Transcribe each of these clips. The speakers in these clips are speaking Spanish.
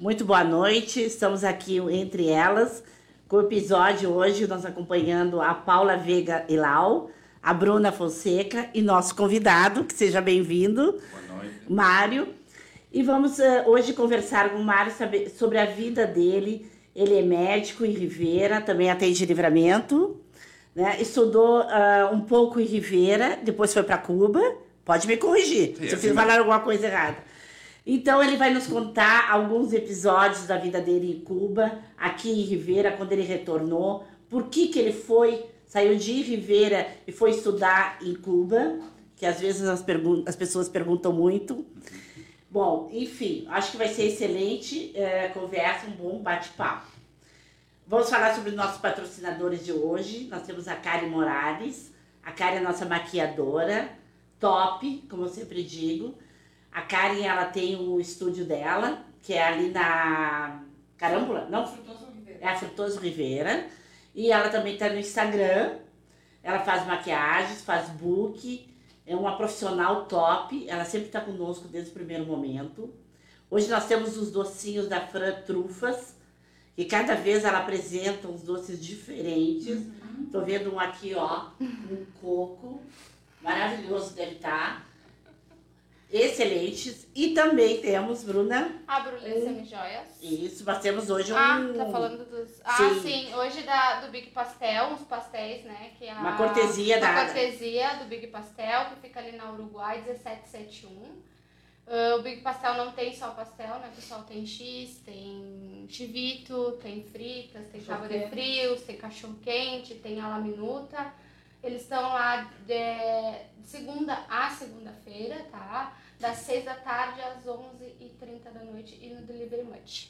Muito boa noite. Estamos aqui entre elas com o episódio hoje, nós acompanhando a Paula Veiga Ilau, a Bruna Fonseca e nosso convidado, que seja bem-vindo, Mário. E vamos uh, hoje conversar com o Mário sobre a vida dele. Ele é médico em Rivera, também atende livramento. Né? Estudou uh, um pouco em Rivera, depois foi para Cuba. Pode me corrigir Sim, se eu fiz falar alguma coisa errada. Então ele vai nos contar alguns episódios da vida dele em Cuba, aqui em Rivera, quando ele retornou, por que, que ele foi, saiu de Rivera e foi estudar em Cuba, que às vezes as, as pessoas perguntam muito. Bom, enfim, acho que vai ser excelente é, conversa, um bom bate-papo. Vamos falar sobre os nossos patrocinadores de hoje. Nós temos a Kari Morales. A Kari é nossa maquiadora, top, como eu sempre digo. A Karen, ela tem o estúdio dela, que é ali na Carambula, não? Frutoso. É a Frutoso Ribeira. E ela também está no Instagram. Ela faz maquiagens, faz book, é uma profissional top, ela sempre está conosco desde o primeiro momento. Hoje nós temos os docinhos da Fran Trufas, que cada vez ela apresenta uns doces diferentes. Uhum. Tô vendo um aqui, ó, um coco, maravilhoso deve estar. Tá. Excelentes. E também temos, Bruna. A Brulê um, Semijoias. Isso, nós temos hoje um. Ah, tá falando dos. Ah, sim, sim hoje da, do Big Pastel, uns pastéis, né? Que é uma cortesia da. Uma cortesia do Big Pastel, que fica ali na Uruguai 1771. Uh, o Big Pastel não tem só pastel, né, pessoal? Tem X, tem chivito, tem fritas, tem chava de frios, tem cachorro quente, tem ala minuta. Eles estão lá de segunda a segunda-feira, tá? Das 6 da tarde às 11h30 da noite e no Delivery Much.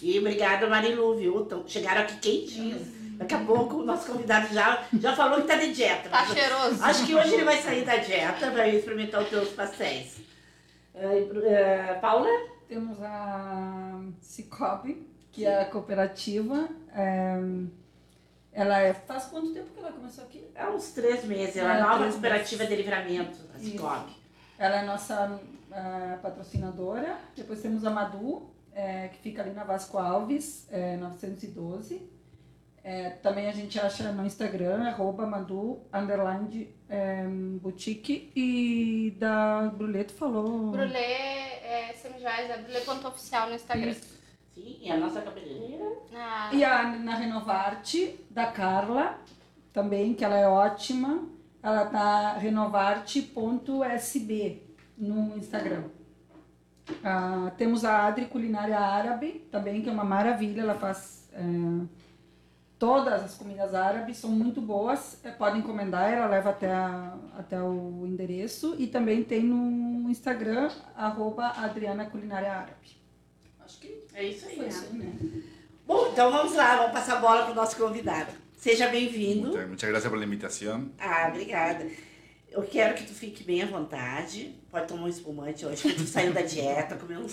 E obrigada, Marilu, viu? Então, chegaram aqui quentinhos. Daqui a pouco o nosso convidado já, já falou que tá de dieta. Tá cheiroso. Acho que hoje ele vai sair da dieta, vai experimentar os teus pastéis. Uh, uh, Paula? Temos a Cicobi, que Sim. é a cooperativa. É ela é, faz quanto tempo que ela começou aqui? Há uns três meses. Ela é, é nova cooperativa de livramento, a Cicobi. Ela é nossa uh, patrocinadora. Depois temos a Madu, é, que fica ali na Vasco Alves, é, 912. É, também a gente acha no Instagram, arroba Madu, underline, é, boutique. E da Bruleto falou... Brulé, é, Semijais, é Brulé.oficial no Instagram. Isso. Sim, e a nossa cabeleireira. Ah. E a, na Renovarte, da Carla, também, que ela é ótima. Ela tá renovarte.sb no Instagram. Ah, temos a Adri Culinária Árabe, também, que é uma maravilha. Ela faz é, todas as comidas árabes, são muito boas. É, podem encomendar, ela leva até, a, até o endereço. E também tem no Instagram, arroba Adriana Culinária Árabe. Acho que é isso aí, né? Bom, então vamos lá, vamos passar a bola para o nosso convidado. Seja bem-vindo. Muchas, muchas gracias por la invitación. Ah, obrigada. Eu quero que tu fique bem à vontade. Pode tomar um espumante hoje, que tu saiu da dieta, comeu um,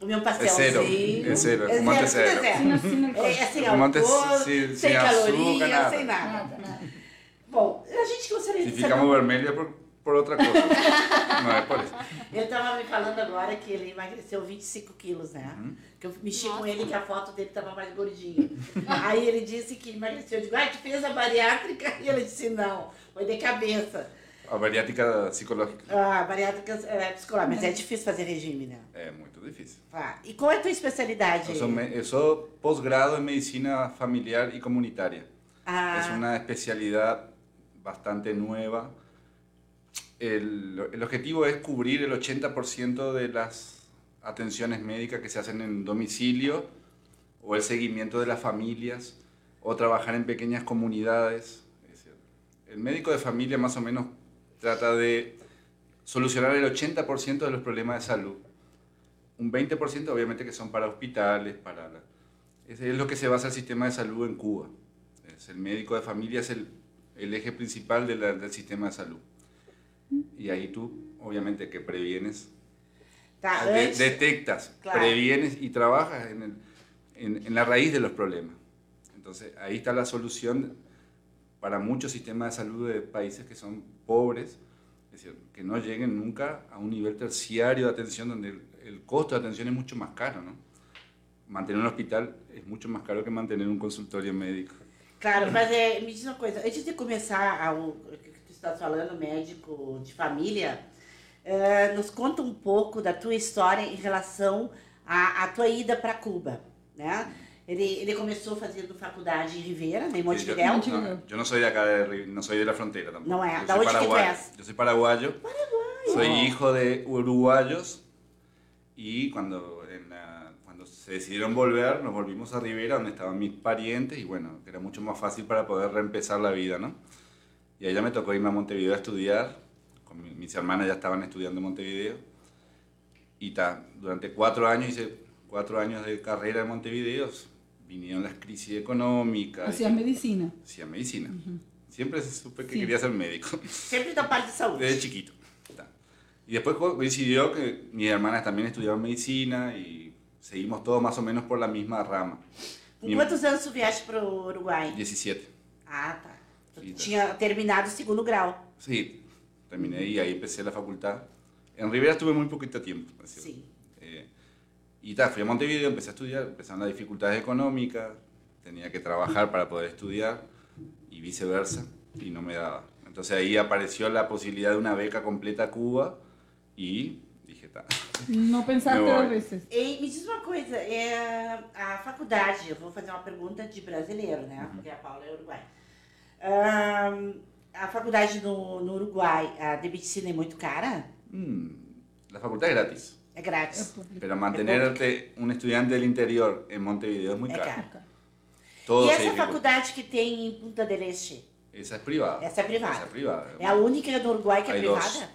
comeu um pastelzinho. É zero, é zero, é fumante é zero. zero. É, é sem álcool, sem, sem calorias, nada. sem nada. nada, nada. Bom, a gente gostaria de saber... Se ficamos vermelhos é por por outra coisa. não é por isso. Ele estava me falando agora que ele emagreceu 25 quilos, né? Uhum. Que eu mexi Nossa. com ele que a foto dele estava mais gordinha. Aí ele disse que emagreceu. Eu digo, ah, tu fez a bariátrica? E ele disse, não, foi de cabeça. A bariátrica psicológica. Ah, a bariátrica é, psicológica, mas é difícil fazer regime, né? É muito difícil. Ah, e qual é a tua especialidade? Eu sou, eu sou pós-grado em medicina familiar e comunitária. Ah. É uma especialidade bastante nova el, el objetivo es cubrir el 80% de las atenciones médicas que se hacen en domicilio o el seguimiento de las familias o trabajar en pequeñas comunidades. El médico de familia más o menos trata de solucionar el 80% de los problemas de salud. Un 20% obviamente que son para hospitales, para... es lo que se basa el sistema de salud en Cuba. Es el médico de familia es el, el eje principal de del sistema de salud. Y ahí tú, obviamente, que previenes, detectas, previenes y trabajas en, el, en, en, la raíz de los problemas. Entonces, ahí está la solución para muchos sistemas de salud de países que son pobres, es decir, que no lleguen nunca a un nivel terciario de atención donde el, el costo de atención es mucho más caro, ¿no? mantener un hospital es mucho más caro que mantener un consultorio médico. Claro, mas é, me diz uma coisa, antes de começar o tu está falando, médico de família, uh, nos conta um pouco da tua história em relação à, à tua ida para Cuba, né? Ele, ele começou fazendo faculdade em Rivera, em Montevideo. Yo, no, yo no soy de acá, de, no soy de la frontera tampoco. No es, yo ¿de dónde que tú eres? Yo soy paraguayo. Paraguayo. Soy hijo de uruguayos y cuando, en la, cuando se decidieron volver, nos volvimos a Rivera, donde estaban mis parientes y bueno, era mucho más fácil para poder reempezar la vida, ¿no? Y allá me tocó irme a Montevideo a estudiar, con mi, mis hermanas ya estaban estudiando en Montevideo y ta, durante cuatro años hice cuatro años de carrera en Montevideo, vinieron las crisis económicas. Hacías medicina. Hacía medicina. Uh -huh. Siempre supe que sí. quería ser médico. Siempre da parte de salud. Desde chiquito. Y después coincidió que mis hermanas también estudiaban medicina y seguimos todos más o menos por la misma rama. ¿Con Mi... cuántos años tu viajaste para Uruguay? 17. Ah, tá. Tinha terminado o segundo grau. Sí, terminé y ahí empecé la facultad. En Rivera estuve muy poquito tiempo. Sí. Eh, y tal, fui a Montevideo, empecé a estudiar, empezaron las dificultades económicas, tenía que trabajar para poder estudiar y viceversa, y no me daba. Entonces ahí apareció la posibilidad de una beca completa a Cuba e dije, tá. Não pensaste duas vezes. E me diz uma coisa, é, a faculdade, eu vou fazer uma pergunta de brasileiro, né? Uhum. Porque a Paula é uruguai. Um, a faculdade no, no Uruguai, a de medicina é muito cara? Mm, la facultad es gratis. É grátis. Pero mantenerte un estudiante del interior en Montevideo es muy é caro. caro. Todo e essa faculdade que tem em Punta del Este? Esa es privada. Essa é privada. Esa es privada. É a única do Uruguai que é Hay privada?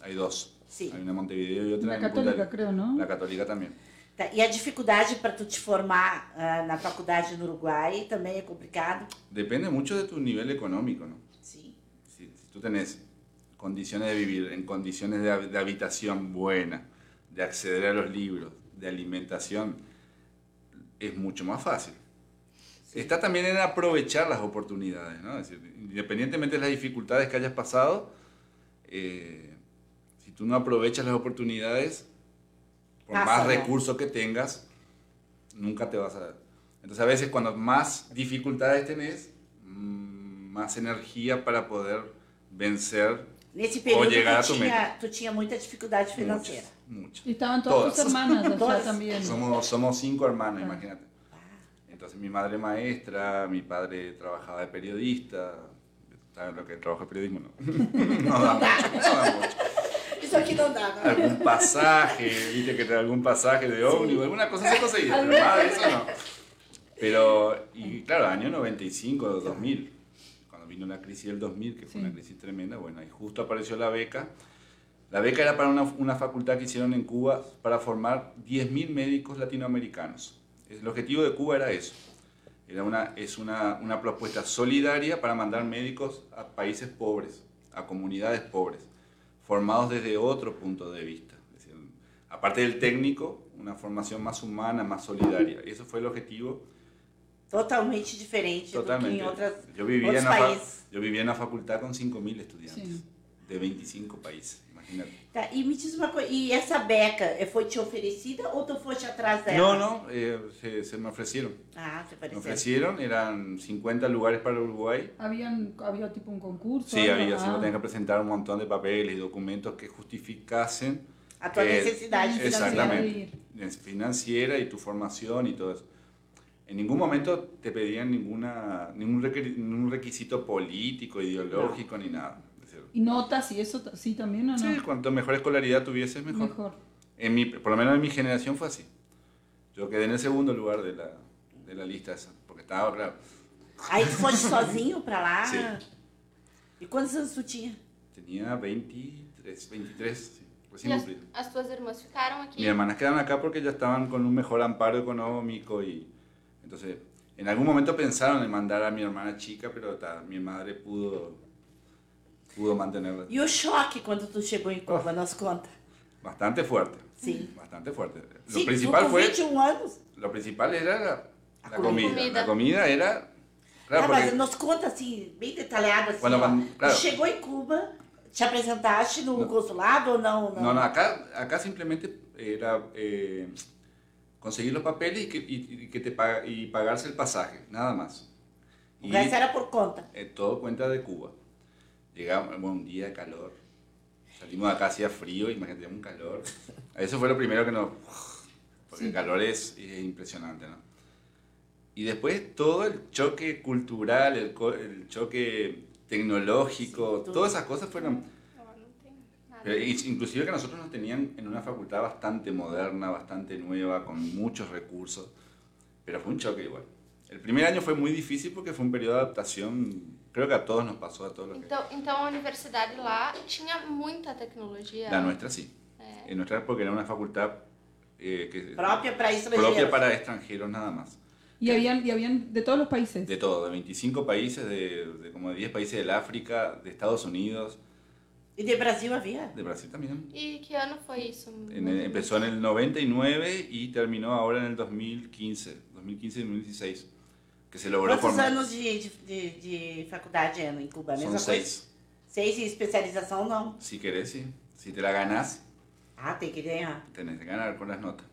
Hay dos. Hay una en Montevideo y otra La en católica, Punta- creo, ¿no? La católica también. Tá, E a dificuldade para tu te formar ah, na faculdade no Uruguai também é complicado? Depende mucho de tu nivel económico, ¿no? Sim. Si, si tú tenés condiciones de vivir, en condiciones de, de habitación buena, de acceder a los libros, de alimentación, es mucho más fácil. Está también en aprovechar las oportunidades, ¿no? Es decir, independientemente de las dificultades que hayas pasado, eh, tú no aprovechas las oportunidades, por Pasa, más recursos que tengas, nunca te vas a... Entonces a veces cuando más dificultades tenés, mm, más energía para poder vencer Nesse período llegar a tu tu tinha, tu tinha muita dificuldade financeira. muchas, muchas. Y estaban todas tus Todas. hermanas allá Todas. también. Somos, somos cinco hermanos, Ah. imagínate. Entonces mi madre maestra, mi padre trabajaba de periodista, ¿sabes lo que trabaja de periodismo? No, no da mucho, no da mucho. Algún pasaje, viste que algún pasaje de ómnibus, alguna cosa se conseguía, pero más de eso no. Pero, y claro, año 95, 2000, cuando vino la crisis del 2000, que fue Sí. una crisis tremenda, bueno, ahí justo apareció la beca. La beca era para una, una facultad que hicieron en Cuba para formar 10.000 médicos latinoamericanos. El objetivo de Cuba era eso. Era una, es una, una propuesta solidaria para mandar médicos a países pobres, a comunidades pobres, formados desde otro punto de vista. Es decir, aparte del técnico, una formación más humana, más solidaria. Eso fue el objetivo Totalmente diferente do que totalmente. em outras, Yo vivía, en países. yo vivía en una facultad con 5.000 estudiantes Sí. de 25 países, imagínate. Tá, e me diz uma coisa, e essa beca eh, foi te oferecida ou tu foste atrás dela? No, no, eh, se, se me ofrecieron. Ah, te Me pareceu. ofrecieron, eran 50 lugares para Uruguay. Habían, había tipo un concurso. Sí, había, Ah. vos tenés que presentar un montón de papeles y documentos que justificasen A tua Eh, necessidade financeira. Exactamente. Financiera y tu formación y todo eso. En ningún momento te pedían ninguna, ningún requisito político, ideológico, ni nada. ¿Y notas y eso sí también o no? sí, cuanto mejor escolaridad tuvieses, mejor. Mejor. En mi, por lo menos en mi generación fue así. Yo quedé en el segundo lugar de la, de la lista esa, porque estaba, claro, Aí tu foste sozinho pra lá? Sim. E quantos anos tu tinha? tenía 23, 23, sí, E recién as, as tuas irmãs ficaram aqui? Mis hermanas quedaron acá porque ya estaban con un mejor amparo económico y entonces en algún momento pensaron en mandar a mi hermana chica, pero ta, mi madre pudo pudo mantenerla. E o choque quando tu chegou em Cuba, nos conta. Bastante fuerte. Sim. Bastante fuerte. Lo Sim, principal fue 21 anos. lo principal era la, A la comida. comida. La comida era claro, ah, mas porque nos conta assim, bem detalhado assim. Quando ó. claro. Chegou em Cuba, te apresentaste no No. consulado ou não? não? no, no, acá acá simplemente era eh, conseguir los papeles y, que, y, que te paga, y pagarse el pasaje, nada más. Y era por cuenta. Eh, todo cuenta de Cuba. Llegamos, bueno, un día de calor. Salimos de acá, hacía frío, imagínate, un calor. Eso fue lo primero que nos... Porque el calor es, impresionante, ¿no? Y después todo el choque cultural, el, el choque tecnológico, todas esas cosas fueron... Inclusive que nosotros nos tenían en una facultad bastante moderna, bastante nueva, con muchos recursos, pero fue un choque igual. El primer año fue muy difícil porque fue un periodo de adaptación, creo que a todos nos pasó, a todos los Então, que... então a universidade lá tinha muita tecnologia? La nuestra sí. Eh. En nuestra porque era una facultad eh, que, propia para extranjeros. Propia para extranjeros nada más. ¿Y habían, ¿Y habían de todos los países? De todo, de 25 países, de, de como de 10 países del África, de Estados Unidos. ¿Y de Brasil había? De Brasil también. ¿Y qué año fue eso? En empezó en el 99 y terminó ahora en el 2015, 2015-2016, que se logró ¿Cuántos años de, de, de, facultad en Cuba? Son seis. ¿Seis y especialización no? Si querés, sí. Si te la ganás. Ah, te que ganar. Tenés que ganar con las notas.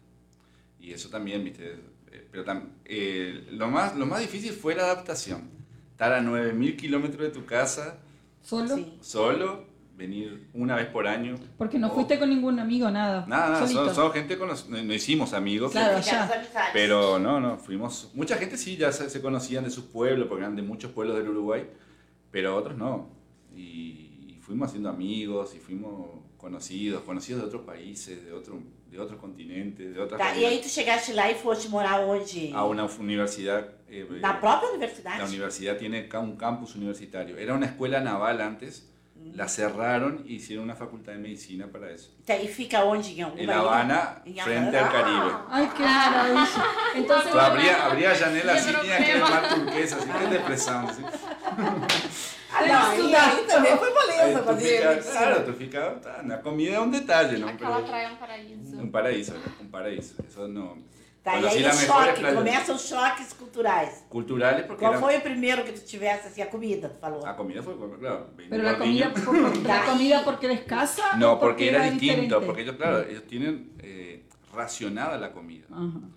Y eso también, viste. Eh, pero eh, lo, más, lo más difícil fue la adaptación. Estar a 9.000 kilómetros de tu casa. ¿Solo? Sí. Solo venir una vez por año. Porque no fuiste con ningún amigo, nada. Nada, nada, son, gente con los, no, hicimos amigos. Claro, pero, no, no, fuimos, mucha gente sí ya se, conocían de sus pueblos, porque eran de muchos pueblos del Uruguay, pero otros no. Y, fuimos haciendo amigos y fuimos conocidos, conocidos de otros países, de otro, de otros continentes, de otras tá, E aí tu chegaste lá e foste morar onde? A una universidad. Eh, ¿La propia universidad? La universidad tiene un campus universitario. Era una escuela naval antes, la cerraron y hicieron una facultad de medicina para eso. ¿Y fica onde? En La Habana, frente al Caribe. ¡Ay, qué maravilla! Entonces, habría, habría janela así, tenía que mar turquesa, así que depresión. ¿sí? Ah, não, e aí também foi fazer Claro, tu fica... Tá, na comida é um detalhe, não? Aquela praia é um paraíso. Um paraíso, um paraíso. Isso não... Tá, e aí o choque, começam os choques culturais. Culturais porque Qual era... foi o primeiro que tu tivesse, assim, a comida, tu falou? A comida foi, claro, Pero la comida, por, la comida porque era escasa No, porque, porque era, era, distinto, diferente? porque ellos, claro, ellos tienen eh, racionada la comida. Uh -huh.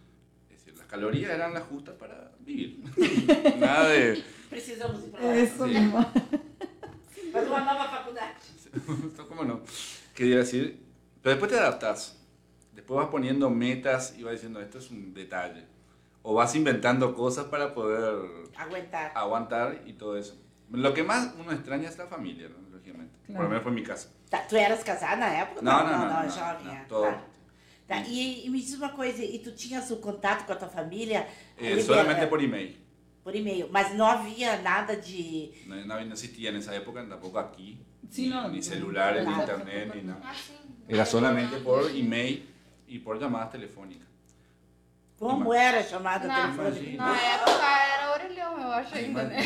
Es decir, las calorías eran las justas para vivir. Nada de... Precisamos ir para. Eso mismo. Faz uma nova faculdade. ¿Cómo no? Quería decir, pero después te adaptas. Después vas poniendo metas y vas diciendo, esto es un detalle. O vas inventando cosas para poder aguantar, aguantar y todo eso. Lo que más uno extraña es la familia, ¿no? lógicamente. Claro. Por lo menos fue mi caso. Tu eras casada na época? Não, não, não, não, não, não jovem. Não, todo. Tá. Tá, e, e, me diz uma coisa, e tu tinhas o contato com a tua família? Solamente por e-mail. Por e-mail, mas não havia nada de... Não, não existia nessa época, tampouco aqui. Sí, ni, no, ni celulares, ni internet, ni nada. Era solamente por e-mail y por llamadas telefónicas. Como era a chamada telefônica? Na época era orelhão, eu acho ainda, né?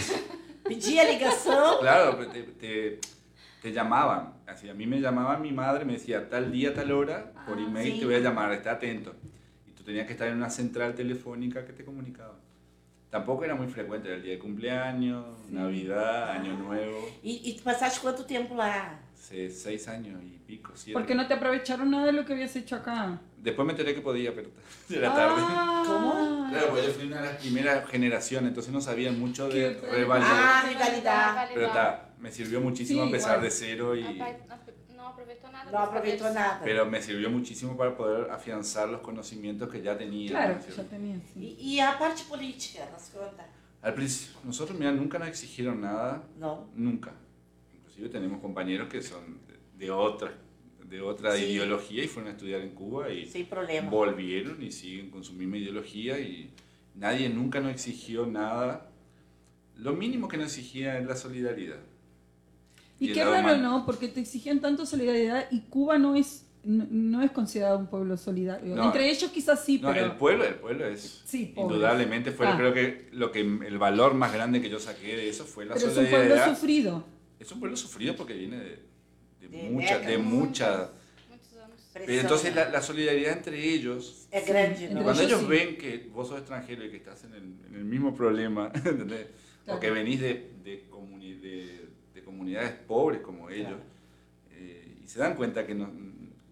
Pedia ligação. Claro, te, te, te llamaban. Así, a mí me llamaba mi madre, me decía tal día, tal hora, por ah, email sí. te voy a llamar, está atento. Y tú tenías que estar en una central telefónica que te comunicaba. Tampoco era muy frecuente, era el día de cumpleaños, sí. Navidad, Año Nuevo. ¿Y, ¿Y pasaste cuánto tiempo lá? Hace seis años y pico, siete. ¿Por qué no te aprovecharon nada de lo que habías hecho acá? Después me enteré que podía, pero era tarde. Ah, ¿Cómo? Claro, porque yo fui una de las primeras generaciones, entonces no sabían mucho de rivalidad. Ah, rivalidad. Pero está, me sirvió muchísimo Sí, empezar igual. de cero y... No aprovechó nada. No aprovechó nada. Pero me sirvió muchísimo para poder afianzar los conocimientos que ya tenía. Claro, ¿no es ya tenía, sí. E, e a parte política, nos conta. Al principio, nosotros, mira, nunca nos exigieron nada, Não. nunca. Inclusive tenemos compañeros que son de, otra, de otra Sí. ideología y fueron a estudiar en Cuba y problema. volvieron y siguen con su misma ideología y nadie nunca nos exigió nada. Lo mínimo que nos exigía es la solidaridad. Y Y qué raro, humano. ¿no? Porque te exigían tanto solidaridad y Cuba no es no, no es considerado un pueblo solidario. No. Entre ellos quizás sí, No, pero... el pueblo, el pueblo es Sí, indudablemente fue Ah. creo que lo que el valor más grande que yo saqué de eso fue la pero es un pueblo solidaridad. sufrido. Es un pueblo sufrido porque viene de, de De mucha, de mucha. Entonces la, la solidaridad entre ellos É grande, não? Cuando ellos ellos sí. ven que vos sos extranjero y que estás en el, en el mismo problema, ¿entendés? Claro. o que venís de, de, comuni- de- de comunidades pobres como ellos, Claro. eh, y se dan cuenta que no,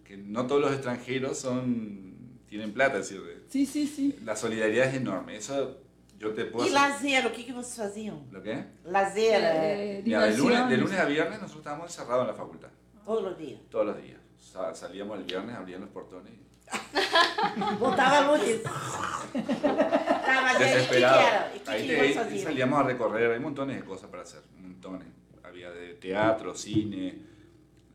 que no todos los extranjeros son tienen plata. Es decir, sí, sí, sí. La solidaridad es enorme. Eso yo te puedo ¿Y hacer- lazer? O que, que vocês faziam? ¿Lo qué? Lazer, Eh, Mira, de lunes, de lunes a viernes nosotros estábamos encerrados en la facultad. todos os dias. Todos los días. Sa- salíamos el viernes, abrían los portones. y- Voltava Lunes. que Desesperado. era? O que, Ahí, ahí salíamos a recorrer, hay montones de cosas para hacer, montones. Había de teatro, cine,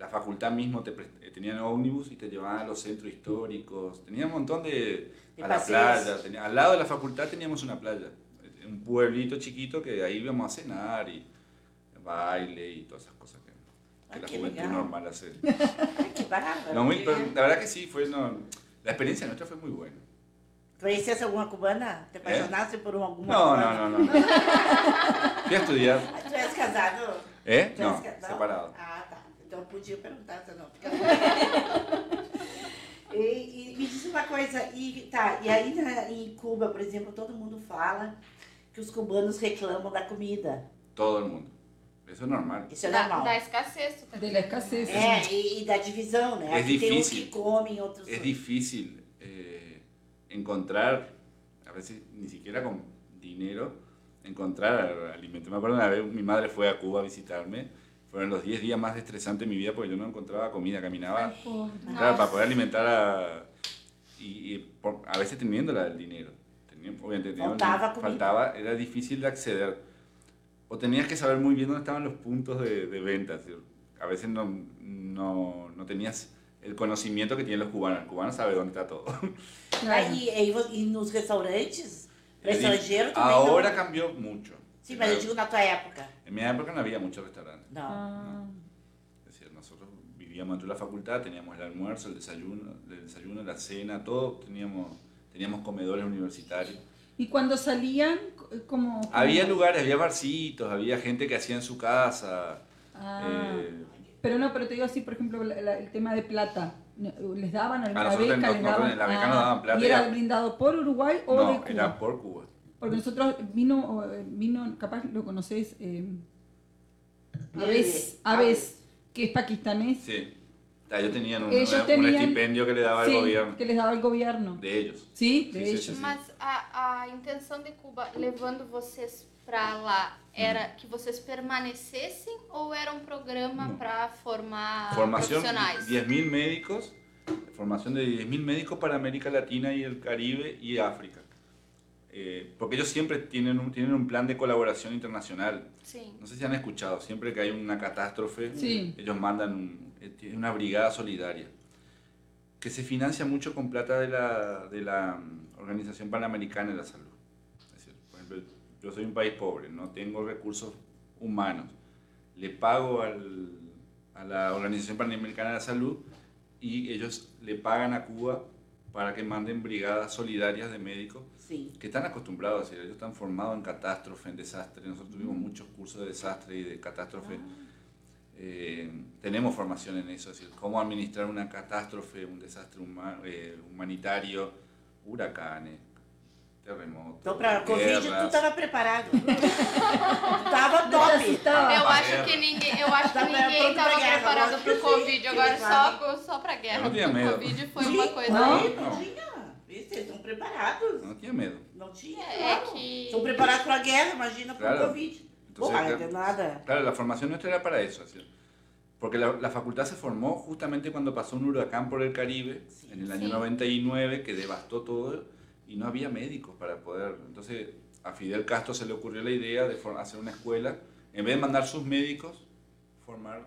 la facultad mismo te eh, tenían ómnibus y te llevaban a los centros históricos, tenía un montón de... De a la playa, tenía- al lado de la facultad teníamos una playa, eh, un pueblito chiquito que ahí íbamos a cenar y baile y todas esas cosas que, que Ah, la juventud legal. normal hace. No, muy- pero la verdad que sí, fue, no, la experiencia nuestra fue muy buena. Conhecesse alguma cubana? Te apaixonasse por uma- alguma É? No, cubana? no, no, no. Fui a estudiar. Tu és casado? ¿Eh? No, separado. Ah. Então podia perguntar, você não fica... e, e me diz uma coisa, e, tá, e aí na- em Cuba, por exemplo, todo mundo fala que os cubanos reclamam da comida. Todo mundo. Eso es normal. Isso é Da, normal. da escassez, tá De dizendo, la escassez. né? É, e, e da divisão, né? É Aqui tem uns difícil. que comem, outros... Es difícil eh, encontrar, a veces ni siquiera con dinero, encontrar alimento. Me acuerdo una vez, mi madre fue a Cuba a visitarme. Fueron los 10 días más estresantes de mi vida porque yo no encontraba comida. Caminaba claro, para poder alimentar a... Y, y por- a veces teniéndola el dinero. Tenía- obviamente, tenía- Faltaba comida. faltaba, era difícil de acceder. O tenías que saber muy bien dónde estaban los puntos de, de venta. A veces no, no, no tenías el conocimiento que tienen los cubanos. El cubano sabe dónde está todo. Vo- e nos restaurantes, para Es dif- estrangeiro também Ahora cambió mucho. Mas eu digo na tua época. En mi época no había muchos restaurantes. Não. Ah, Es decir, nosotros vivíamos dentro de la facultad, teníamos el almuerzo, el desayuno, el desayuno, la cena, todo. Teníamos, teníamos comedores universitarios. Y cuando salían, como... Había lugares, había barcitos, había gente que hacía en su casa. Ah, eh, pero no, pero te digo así, por ejemplo, la- la- el tema de plata. ¿Les daban alguna nosotros beca? en- ¿Les nosotros daban? en la beca nos daban plata ¿Y era era- brindado por Uruguay o de no, Cuba? era por Cuba. Porque nosotros vino, eh, vino capaz lo conocéis, eh, Bebe. Aves, Aves, que es pakistanés. Sí. Ah, Ellos tenían un, Ellos un tenían- estipendio que le daba Sí, el gobierno. que les daba el gobierno. De ellos. ¿Sí? De Sí, ellos. sí, sí. Mas a, a intenção de Cuba levando vocês pra lá era que vocês permanecessem ou era um programa Não. para formar Formación, profissionais? 10.000 médicos, formación de 10.000 médicos para América Latina y el Caribe y África. Eh, porque ellos siempre tienen un, tienen un plan de colaboración internacional. Sim. No sé si han escuchado, siempre que hay una catástrofe, Sí. ellos mandan un- eh, una brigada solidaria que se financia mucho con plata de la, de la mm, Organización Panamericana de la Salud. Es decir, por ejemplo, yo soy un país pobre, no tengo recursos humanos, le pago al- a la Organización Panamericana de la Salud y ellos le pagan a Cuba para que manden brigadas solidarias de médicos Sim. que están acostumbrados ellos están formados en catástrofe, en desastre. Nosotros tuvimos muchos cursos de desastre y de catástrofe. Eh, tenemos formación en eso, es decir, cómo administrar una catástrofe, un desastre huma- eh, humanitario, huracanes, terremotos. Então, para Covid, tu estava preparado. estava top. Eu Ah, acho que ninguém, eu acho que ninguém estava preparado que sim. Covid, agora só, só pra guerra. Eu não tinha medo. O Covid foi uma coisa. Não? Não, Eles estão preparados. No tenía miedo. Não tinha. É claro. que. Estão preparados para a guerra, imagina para o Claro. Covid. Entonces, não tem nada. Claro, la formación nuestra era para eso, es decir, porque la, la facultad se formó justamente cuando pasó un huracán por el Caribe Sí. en el año Sí. 99 que devastó todo y no había médicos para poder. Entonces a Fidel Castro se le ocurrió la idea de for- hacer una escuela, en vez de mandar sus médicos, formar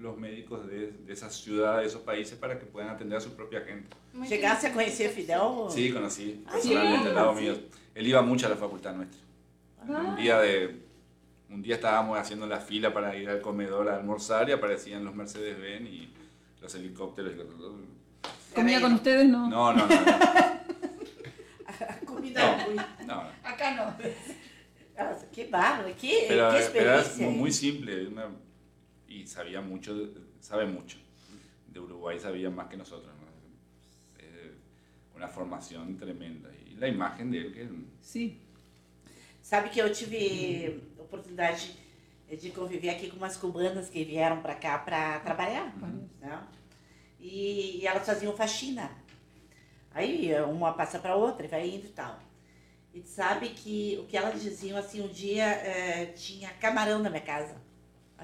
los médicos de, de esas ciudades, de esos países para que puedan atender a su propia gente. Chegasse a conhecer Fidel? Sí, conocí Ah, personalmente al lado mío. Él iba mucho a la facultad nuestra. Ah. Un día de un día estábamos haciendo la fila para ir al comedor a almorzar y aparecían los Mercedes Benz y los helicópteros. y los- ¿Comía con ustedes? No. No, no, no. no, A comida No. no. Acá no. Que bárbaro, que, Pero, que pero era experiência. muy simple una- y sabía mucho, sabe mucho. De Uruguay sabía más que nosotros. ¿no? Eh, una formación tremenda. Y la imagen de él, que Sí. Sabe que eu tive oportunidade de conviver aqui com umas cubanas que vieram para cá para trabalhar. Né? E, e elas faziam faxina. Aí uma passa para outra e vai indo e tal. E sabe que o que elas diziam assim, um dia é, tinha camarão na minha casa.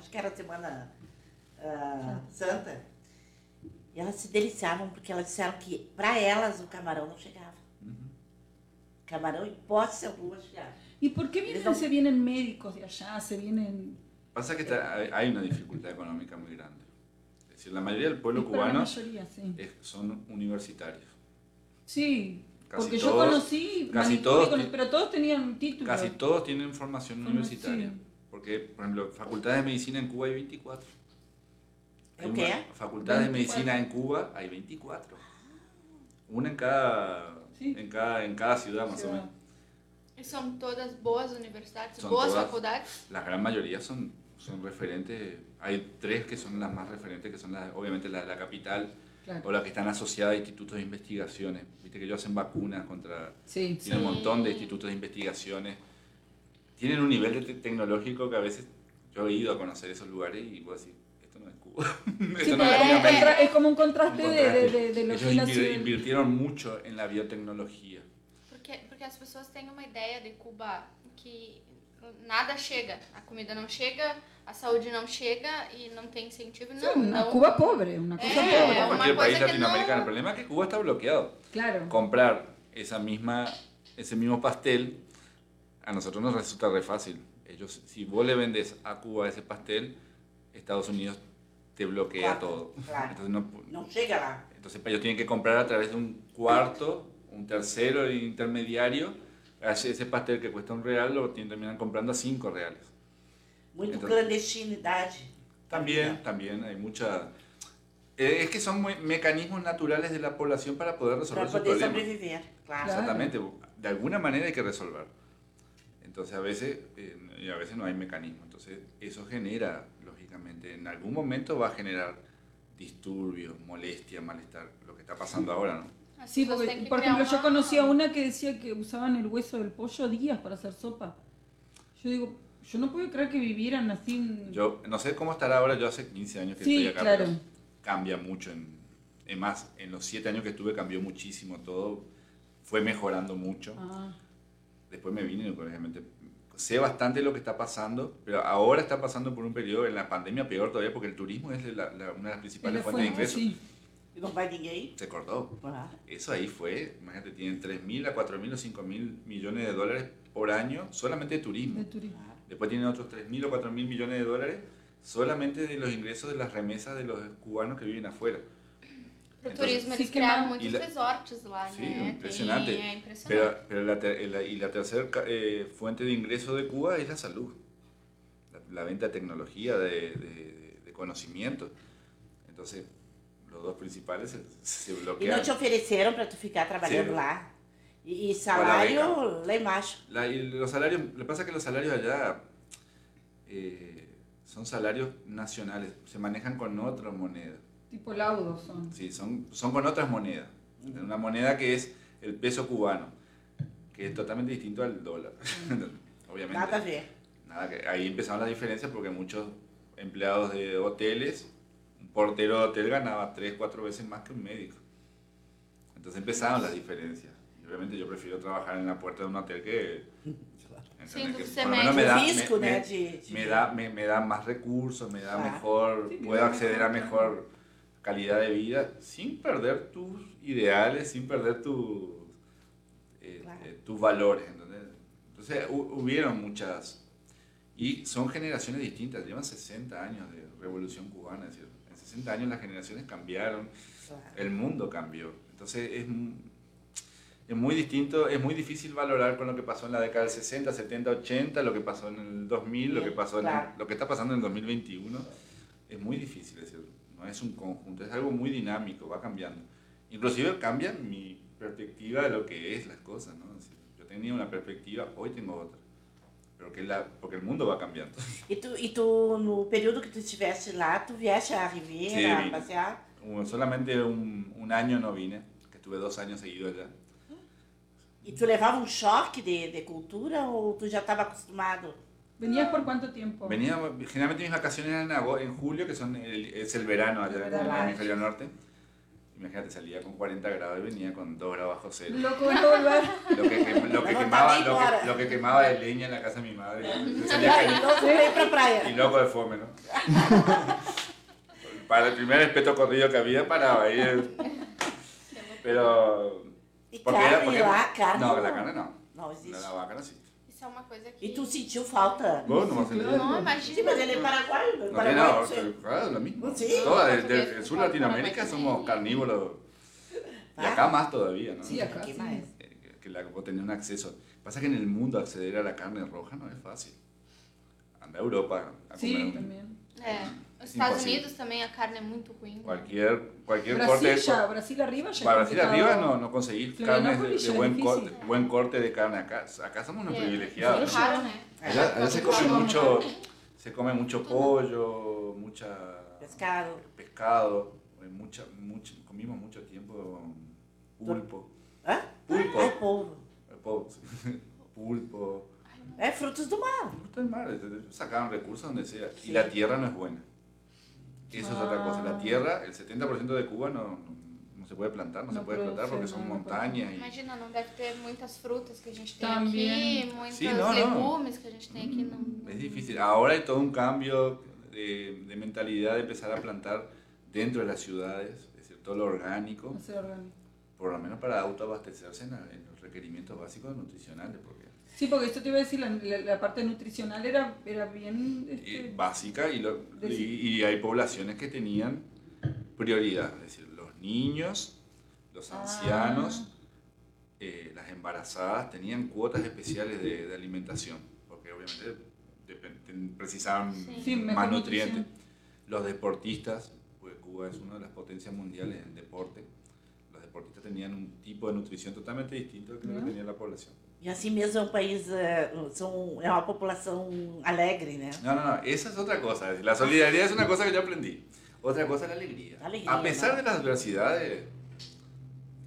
Acho que era semana uh, santa. E elas se deliciavam porque elas disseram que para elas o camarão não chegava. Uhum. Camarão, hipótese alguma, chegava. ¿Y por qué vienen, se vienen médicos de allá? Se vienen... Pasa que está, hay una dificultad económica muy grande. Es decir, la mayoría del pueblo cubano mayoría, sí. es, son universitarios. Sí, casi porque todos, yo conocí, casi todos, pero todos tenían título. Casi todos tienen formación universitaria. Porque, por ejemplo, facultades de medicina en Cuba hay 24. ¿Qué? Facultades de medicina en Cuba hay 24. Una en cada, en cada, en cada ciudad, más o menos. ¿Y son todas boas universidades, son boas facultades? La gran mayoría son, son referentes. Hay tres que son las más referentes, que son las, obviamente las de la capital o las que están asociadas a institutos de investigaciones. Viste que ellos hacen vacunas contra... Sí. Tienen un montón de institutos de investigaciones. Tienen un nivel de tecnológico que a veces yo he ido a conocer esos lugares y puedo decir, esto no es Cuba. Sí, no es, es, como un contraste, De, de, de, lo ellos que invirtieron mucho en la biotecnología. Porque, porque as pessoas têm uma ideia de Cuba que nada chega, a comida não chega, a saúde não chega e não tem incentivo. Não, sí, não, Cuba pobre, uma coisa é, pobre. É Cualquier país latinoamericano. No... El problema es que Cuba está bloqueado. Claro. Comprar esa misma, ese mismo pastel a nosotros nos resulta re fácil. Ellos, si vos le vendes a Cuba ese pastel, Estados Unidos te bloquea claro, todo. Claro. Entonces no, no llega. Entonces ellos tienen que comprar a través de un cuarto un tercero intermediario, ese pastel que cuesta un real lo terminan comprando a cinco reales. Mucha clandestinidad. También, también hay mucha... Eh, es que son mecanismos naturales de la población para poder resolver para poder sobrevivir, claro. Exactamente, de alguna manera hay que resolver. Entonces a veces, eh, y a veces no hay mecanismo. Entonces eso genera, lógicamente, en algún momento va a generar disturbios, molestia, malestar, lo que está pasando ahora, ¿no? Sí, porque, por ejemplo, yo conocí a una que decía que usaban el hueso del pollo días para hacer sopa. Yo digo, yo no puedo creer que vivieran así. Yo no sé cómo estará ahora, yo hace 15 años que estoy acá, claro. cambia mucho. En, en, más, en los 7 años que estuve cambió muchísimo todo, fue mejorando mucho. Ah. Después me vine, obviamente, sé bastante lo que está pasando, pero ahora está pasando por un periodo en la pandemia peor todavía porque el turismo es la, una de las principales fuentes de ingresos. ¿Y? Se cortó. Eso ahí fue, imagínate, tienen 3.000 a 4.000 o 5.000 millones de dólares por año solamente de turismo. De turismo. Después tienen otros 3.000 o 4.000 millones de dólares solamente de los ingresos de las remesas de los cubanos que viven afuera. El turismo, eles criaram muitos resorts lá, sí, Impresionante. Tem, é impressionante. Pero, pero la, la, y la tercera eh, fuente de ingreso de Cuba es la salud. La, la venta de tecnología, de, de, de conocimiento. Entonces, los dos principales se, se bloquearon. E não te ofereceram para tu ficar trabalhando sí. lá? E, e salário lá embaixo. La, y los salarios, lo que pasa es que los salarios allá eh, son salarios nacionales, se manejan con otra moneda. Tipo laudos son. Sí, son, son con otras monedas. Una moneda que es el peso cubano, que es totalmente distinto al dólar. Obviamente. Nada ver. Nada que, ahí empezaron las diferencias porque muchos empleados de hoteles portero de hotel ganaba tres, cuatro veces más que un médico. Entonces empezaron las diferencias. Y obviamente yo prefiero trabajar en la puerta de un hotel que... Sí, que por lo menos me da, me, da, me, da más recursos, me da mejor, puedo acceder a mejor calidad de vida sin perder tus ideales, sin perder tus, eh, eh, tus valores. Entonces hubieron muchas, y son generaciones distintas, llevan 60 años de revolución cubana, es decir, 60 años las generaciones cambiaron, el mundo cambió. Entonces es, es muy distinto, es muy difícil valorar con lo que pasó en la década del 60, 70, 80, lo que pasó en el 2000, lo que, pasó en lo que está pasando en el 2021. Es muy difícil, decir, no es un conjunto, es algo muy dinámico, va cambiando. Inclusive cambia mi perspectiva de lo que es las cosas. ¿no? yo tenía una perspectiva, hoy tengo otra. Pero que la, porque el mundo va cambiando. E tu, e tu, no período que tu estiveste lá, tu vieste a Riviera, sí, a passear? solamente un, un, año no vine, que estuve dos años seguidos allá. E tu levava um choque de, de cultura ou tu já estava acostumado? ¿Venías por cuánto tiempo? Venía, generalmente mis vacaciones eran en, en julio, que son el, es el verano allá en el hemisferio norte. Imagínate, salía con 40 grados y venía con 2 grados bajo cero. Loco de volver. Lo que, quem- lo que quemaba, lo que, lo que quemaba de leña en la casa de mi madre. Y loco de fome, ¿no? Para el primer espeto corrido que había, paraba ahí. eh. Pero. E porque carne era- porque- carne No, la carne no. Não La, vaca no existe. Isso é uma coisa que. E tu sentiu falta? Entender. Não, Sim, imagina. mas ele é paraguaio. No não claro, lo mismo. Sí. Toda, sur de Paraguay Latinoamérica somos carnívoros. Y Ah. acá más todavía, ¿no? Sí, acá Aqui sí. mais. Eh, Que, que la, vos tenés un acceso. Pasa que en el mundo acceder a la carne roja no es fácil. Anda a Europa a comer Sí, un- también. É. Os É Estados impossível. Unidos também a carne é muito ruim. cualquier, cualquier Brasil corte. ya, Brasil arriba ya. Para Brasil complicado. arriba no, no conseguir carne de, Florianópolis de ya es buen, difícil. corte, buen corte de carne acá. Acá somos unos privilegiados. Raro, né? Allá, allá se come mucho, se come mucho pollo, mucha Pescado. pescado, eh, mucha, mucho, comimos mucho tiempo pulpo, Hã? Pulpo. Polvo. eh, po- pulpo, É frutos do mar. frutos del mar, eh, sacaban recursos donde sea. Y la tierra no es buena. Eso es otra cosa. La Ah. tierra, el 70% de Cuba no, no, no se puede plantar, no, No se puede explotar porque son no, no montañas. Y, Imagina, não deve ter muitas frutas que a gente tem Também. aqui, muitos não, não. legumes que a gente tem aqui. Não... Es difícil. Ahora hay todo un cambio de, de mentalidad de empezar a plantar dentro de las ciudades, es decir, todo lo orgánico, Hacer orgánico. por lo menos para autoabastecerse en, en los requerimientos básicos nutricionales, porque Sí, porque esto te iba a decir, la, la- la parte nutricional era, era bien... este, básica y, lo- y, hay poblaciones que tenían prioridad, es decir, los niños, los Ah. ancianos, eh, las embarazadas tenían cuotas especiales de, de alimentación, porque obviamente precisaban Sí. Sí, mejor más nutrientes. nutrición. Los deportistas, pues Cuba es una de las potencias mundiales en deporte, los deportistas tenían un tipo de nutrición totalmente distinto al que lo que tenía la población. E assim mesmo é um país, é, são, é uma população alegre, né? No, no, no, esa es otra cosa. es decir, La solidaridad es una cosa que yo aprendí. Otra cosa es la alegría. La alegría, a pesar ¿no? de las adversidades,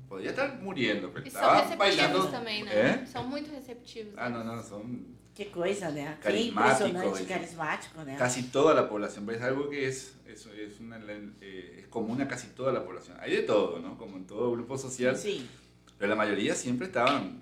podía estar muriendo, pero E são receptivos bailando. também, né? ¿Eh? São muito receptivos. Ah, né? no, no, son Que coisa, né? Que Carismático, impressionante, e- carismático, né? casi toda la población, pero es algo que es, es, es, una, eh, es común a casi toda la población. Hay de todo, ¿no? Como en todo grupo social, Sim, pero la mayoría siempre estaban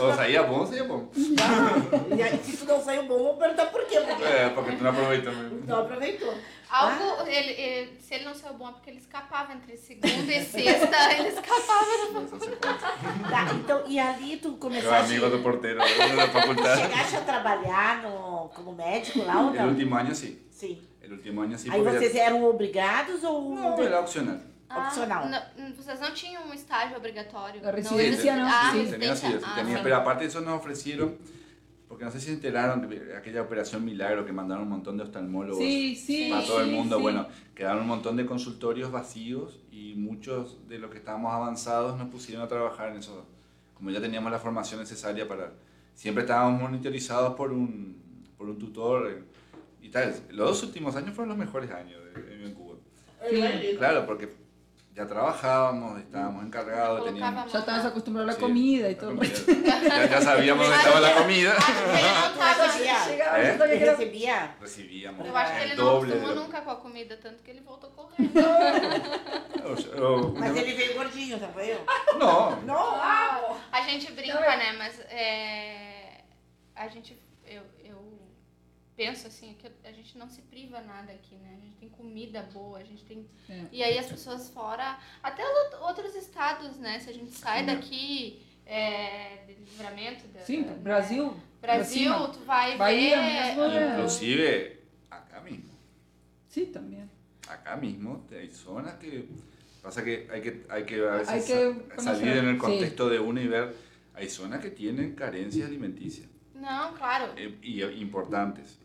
Ou saía bom, saía bom. E aí, se tu não saiu bom, vamos perguntar por quê. Porque É, porque tu não aproveitou mesmo. não aproveitou. Algo, Ah. ele, ele- se ele não saiu bom é porque ele escapava entre segunda e sexta, ele escapava. Se pode. Tá, então, e ali tu começaste... amigo do porteiro da faculdade. Chegaste a trabalhar no, como médico lá ou não? último año sí. Sim. El último año sí. Aí vocês eram obrigados ou... No, era opcional. Opcional. Ah, não- vocês não tinham um estágio obrigatório? A Não residência existe- não, Ah, sim. Sí, tenía, sí, residência. sí Ah, tenía, sim. pero aparte de eso nos ofrecieron, porque no sé si se enteraron de aquella operación Milagro que mandaron un montón de oftalmólogos Sí, sí. para todo el sí, mundo. sí. Bueno, quedaron un montón de consultorios vacíos y muchos de los que estábamos avanzados nos pusieron a trabajar en eso. Como ya teníamos la formación necesaria para... Siempre estábamos monitorizados por un, por un tutor eh, y tal. Los dos últimos años fueron los mejores años en Cuba. Sí. Claro, porque ya trabajábamos, estábamos encargados, teníamos... Já estavas acostumbrado à Sí, comida e la todo. comida. Ya, ya sabíamos dónde estaba la comida. Recebia? Era... recebia? Recibíamos Eu acho que el ele não doble. acostumou nunca com a comida, tanto que ele voltou correndo. O- Mas ele veio gordinho, tá vendo? No, Não, A gente brinca, né? Mas é, a gente. Eu, eu penso assim, que a gente não se priva nada aqui, né? A gente tem comida boa, a gente tem. É. E aí as pessoas fora. Até outros estados, né? Se a gente sai Sim. daqui é, de livramento. Da, Sim, da- Brasil. Brasil, cima. tu vai Bahia ver. mesmo, é. inclusive acá mismo. Sim, também. Acá mismo hay zonas que pasa que hay que hay que a veces Hay que sa- salir en el sí. contexto de uno y ver hay zonas que tienen carencias alimenticias Não, claro. eh, y importantes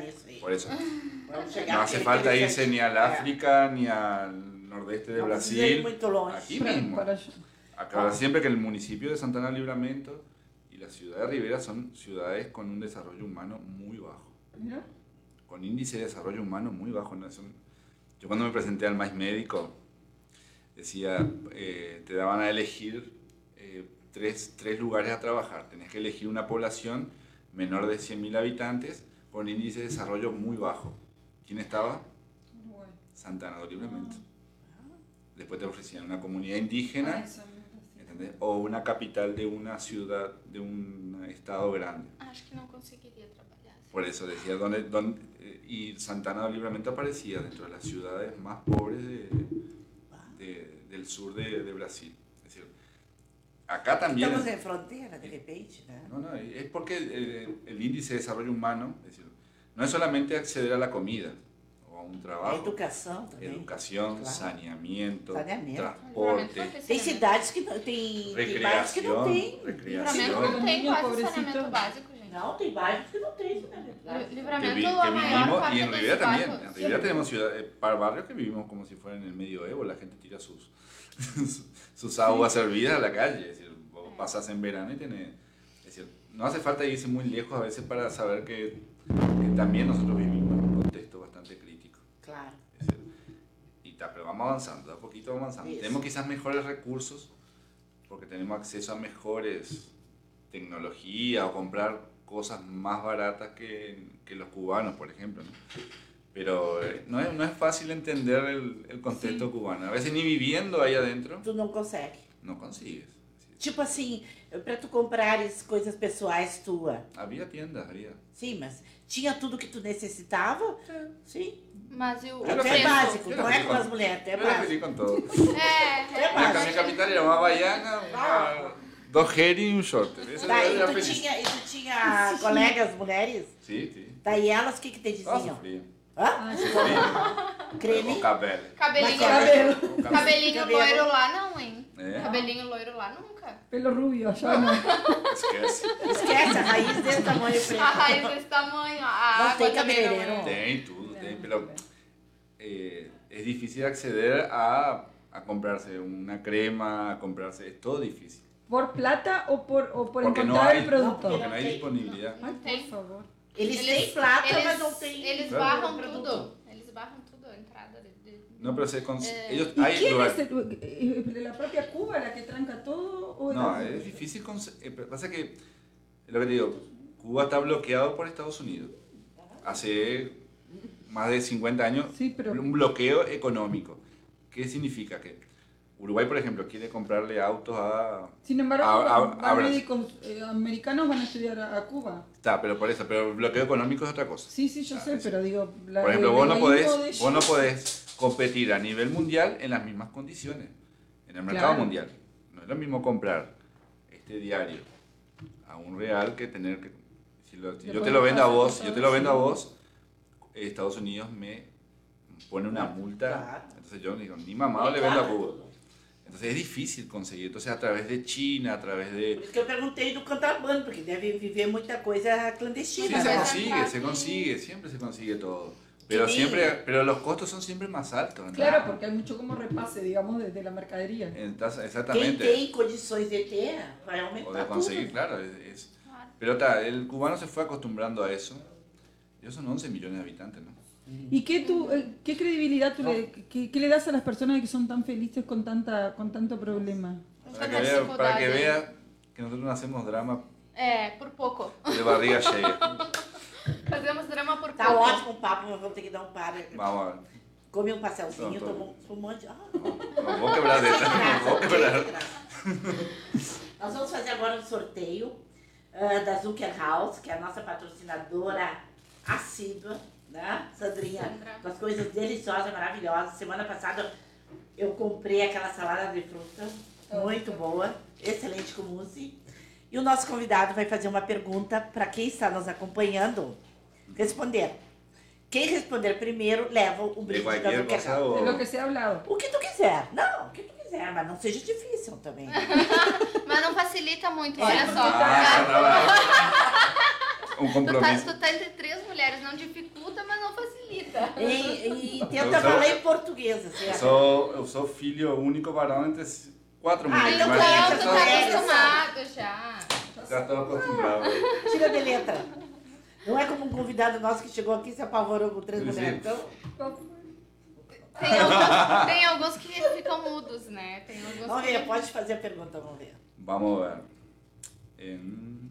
nisso aí. por eso no hace falta irse ni al. África ni al nordeste de ir Brasil aquí mismo Acá, siempre que el municipio de Santana Libramento y la ciudad de Rivera son ciudades con un desarrollo humano muy bajo. Con índice de desarrollo humano muy bajo. ¿no? Yo cuando me presenté al maíz médico, decía, eh, te daban a elegir eh, tres, tres lugares a trabajar. Tenés que elegir una población menor de 100.000 habitantes con índice de desarrollo muy bajo. ¿Quién estaba? Uruguay. Santana do Livramento. Después te ofrecían una comunidad indígena Ah. ¿entendés? o una capital de una ciudad, de un estado grande. Acho que não conseguiria trabalhar. assim. Por eso decía, donde, donde, eh, y Santana do Livramento aparecía dentro de las ciudades más pobres de, de- del sur de, de Brasil. Acá también... Estamos em fronteira, de repente, né? No, no, es porque el, el índice de desarrollo humano, es decir, no es solamente acceder a la comida o a un trabajo, educação também. educación, Claro. saneamiento, Saneamiento. transporte, Tem cidades que não tem, tem bairros que não recreación, tem. Livramento recreación. não tem Niño quase pobrecito. saneamento básico, gente. Não, tem bairros que não tem saneamento. Que, Livramento, vi- que vivimos, parte y en Rivera también, en Rivera tenemos ciudades, par barrios que vivimos como si fueran en el medioevo, la gente tira sus, sus aguas servidas a la calle, es decir, vos pasas en verano y tenés, es decir, no hace falta irse muy lejos a veces para saber que, que también nosotros vivimos en un contexto bastante crítico. Claro. Es decir, y ta, pero vamos avanzando, a poquito vamos avanzando. Tenemos quizás mejores recursos porque tenemos acceso a mejores tecnologías o comprar cosas más baratas que, que los cubanos, por ejemplo. ¿no? Pero eh, no es, no es fácil entender el, el contexto cubano. A veces ni viviendo ahí adentro Tu não consegue. no consigues. Tipo assim, pra tu comprares coisas pessoais tua. Había tiendas, había. Sim, mas tinha tudo que tu necessitava? Sim. Mas e o, o Eu não Até é básico, Eu não não é como as mulheres, até é era básico. feliz con todo. É, É é. Básico. mi capital era una havaiana, una, dos jeans y un short. Esa Tá, era e la tu feliz. tinha, e tu tinha colegas mulheres? Sí, sí. Daí elas o que que te Nossa, diziam? frio. Hã? Frio. Creme? O cabelo. Cabelinho, Cabelo. O cabelo. cabelinho Cabelo. loiro lá não, hein? É. Cabelinho loiro lá nunca. Pelo rubio, allá no. Esquece. Esquece, a raiz desse tamanho A preto. raiz desse tamanho, a Não tem não cabeleireiro. Tem tudo, tem, pero eh, es difícil acceder a, a comprarse una crema, a comprarse, es todo difícil. ¿Por plata o por, o por Porque no encontrar hay, el producto? porque no hay disponibilidad. Ay, Tem. por favor. Eles, têm plata, eles, mas não têm. Eles barram tudo. Eles barram tudo, a entrada de... de- No, pero se cons- Eh, ellos ¿Y quién lugar- es el- eh, la propia Cuba la que tranca todo? O No, es difícil. cons- eh, pasa que, lo que te digo, Cuba está bloqueado por Estados Unidos. Hace más de 50 años, Sí, pero- un bloqueo económico. ¿Qué significa? Que Uruguay, por ejemplo, quiere comprarle autos a... Sin embargo, A- a- van a Brasil. médicos eh, americanos van a estudiar a, a Cuba. Está, pero por eso, pero el bloqueo económico es otra cosa. Sí, sí, yo Ah, sé, pero digo... la- Por ejemplo, vos no, podés, vos no podés competir a nivel mundial en las mismas condiciones, en el mercado Claro. mundial. No es lo mismo comprar este diario a un real que tener que... Si, lo- si yo te lo vendo a vos, y yo te lo vendo a vos, Estados Unidos me pone una multa. Entonces yo digo, ni mamado le vendo a Cuba. Entonces es difícil conseguir. Entonces a través de China, a través de... Por isso que eu perguntei do contrabando, porque deve viver muita coisa Sí, clandestina. se né? consigue, se consigue, siempre se consigue todo. Pero Sí. siempre, pero los costos son siempre más altos. ¿no? Claro, porque hay mucho como repase, digamos, de, de la mercadería. Entonces, Quem exactamente. tem condições de ter, vai O aumentar de conseguir, tudo. claro. es- es- Claro. Pero ta, el cubano se fue acostumbrando a eso. Ellos son 11 millones de habitantes, ¿no? ¿Y qué, tú, eh, qué credibilidad tú le, qué, qué le das a las personas que son tan felices con, tanta, con tanto problema? Para que, vea, para que vea que nosotros no hacemos drama É, por pouco. de barriga llena. Fazemos drama por Tá pouco. ótimo o papo, mas vamos ter que dar um para. Vamos a ver. Come um pastelzinho, Não, toma um espumante. Ah, Nos vamos a quebrar de nos vamos a quebrar. Nós vamos fazer agora um sorteio ah, da Zucker House, que é a nossa patrocinadora assídua, né, Sandrinha? Com as coisas deliciosas, maravilhosas. Semana passada eu comprei aquela salada de fruta, muito boa, excelente com mousse. E o nosso convidado vai fazer uma pergunta para quem está nos acompanhando responder. Quem responder primeiro leva o De brinde da lo o... que tu quiser. Não, o que tu quiser, mas não seja difícil também. Mas não facilita muito, É. olha só. Ah, tá Um Tu tá, compromisso. tu tá entre três mulheres, não dificulta, mas não facilita. E, e Eu tenta sou- falar em português, assim. Eu sou, eu sou filho único varão entre, Cuatro Ah, minutos. então imagina, conhece, Pronto, só- conhece. tá acostumado já. Já estou acostumbrado. Tira de letra. Não é como um convidado nosso que chegou aqui e se apavorou com três mulheres. Então, Tem alguns, tem alguns que ficam mudos, né? Tem alguns vamos que... ver, pode fazer a pergunta, vamos ver. Vamos ver. Em-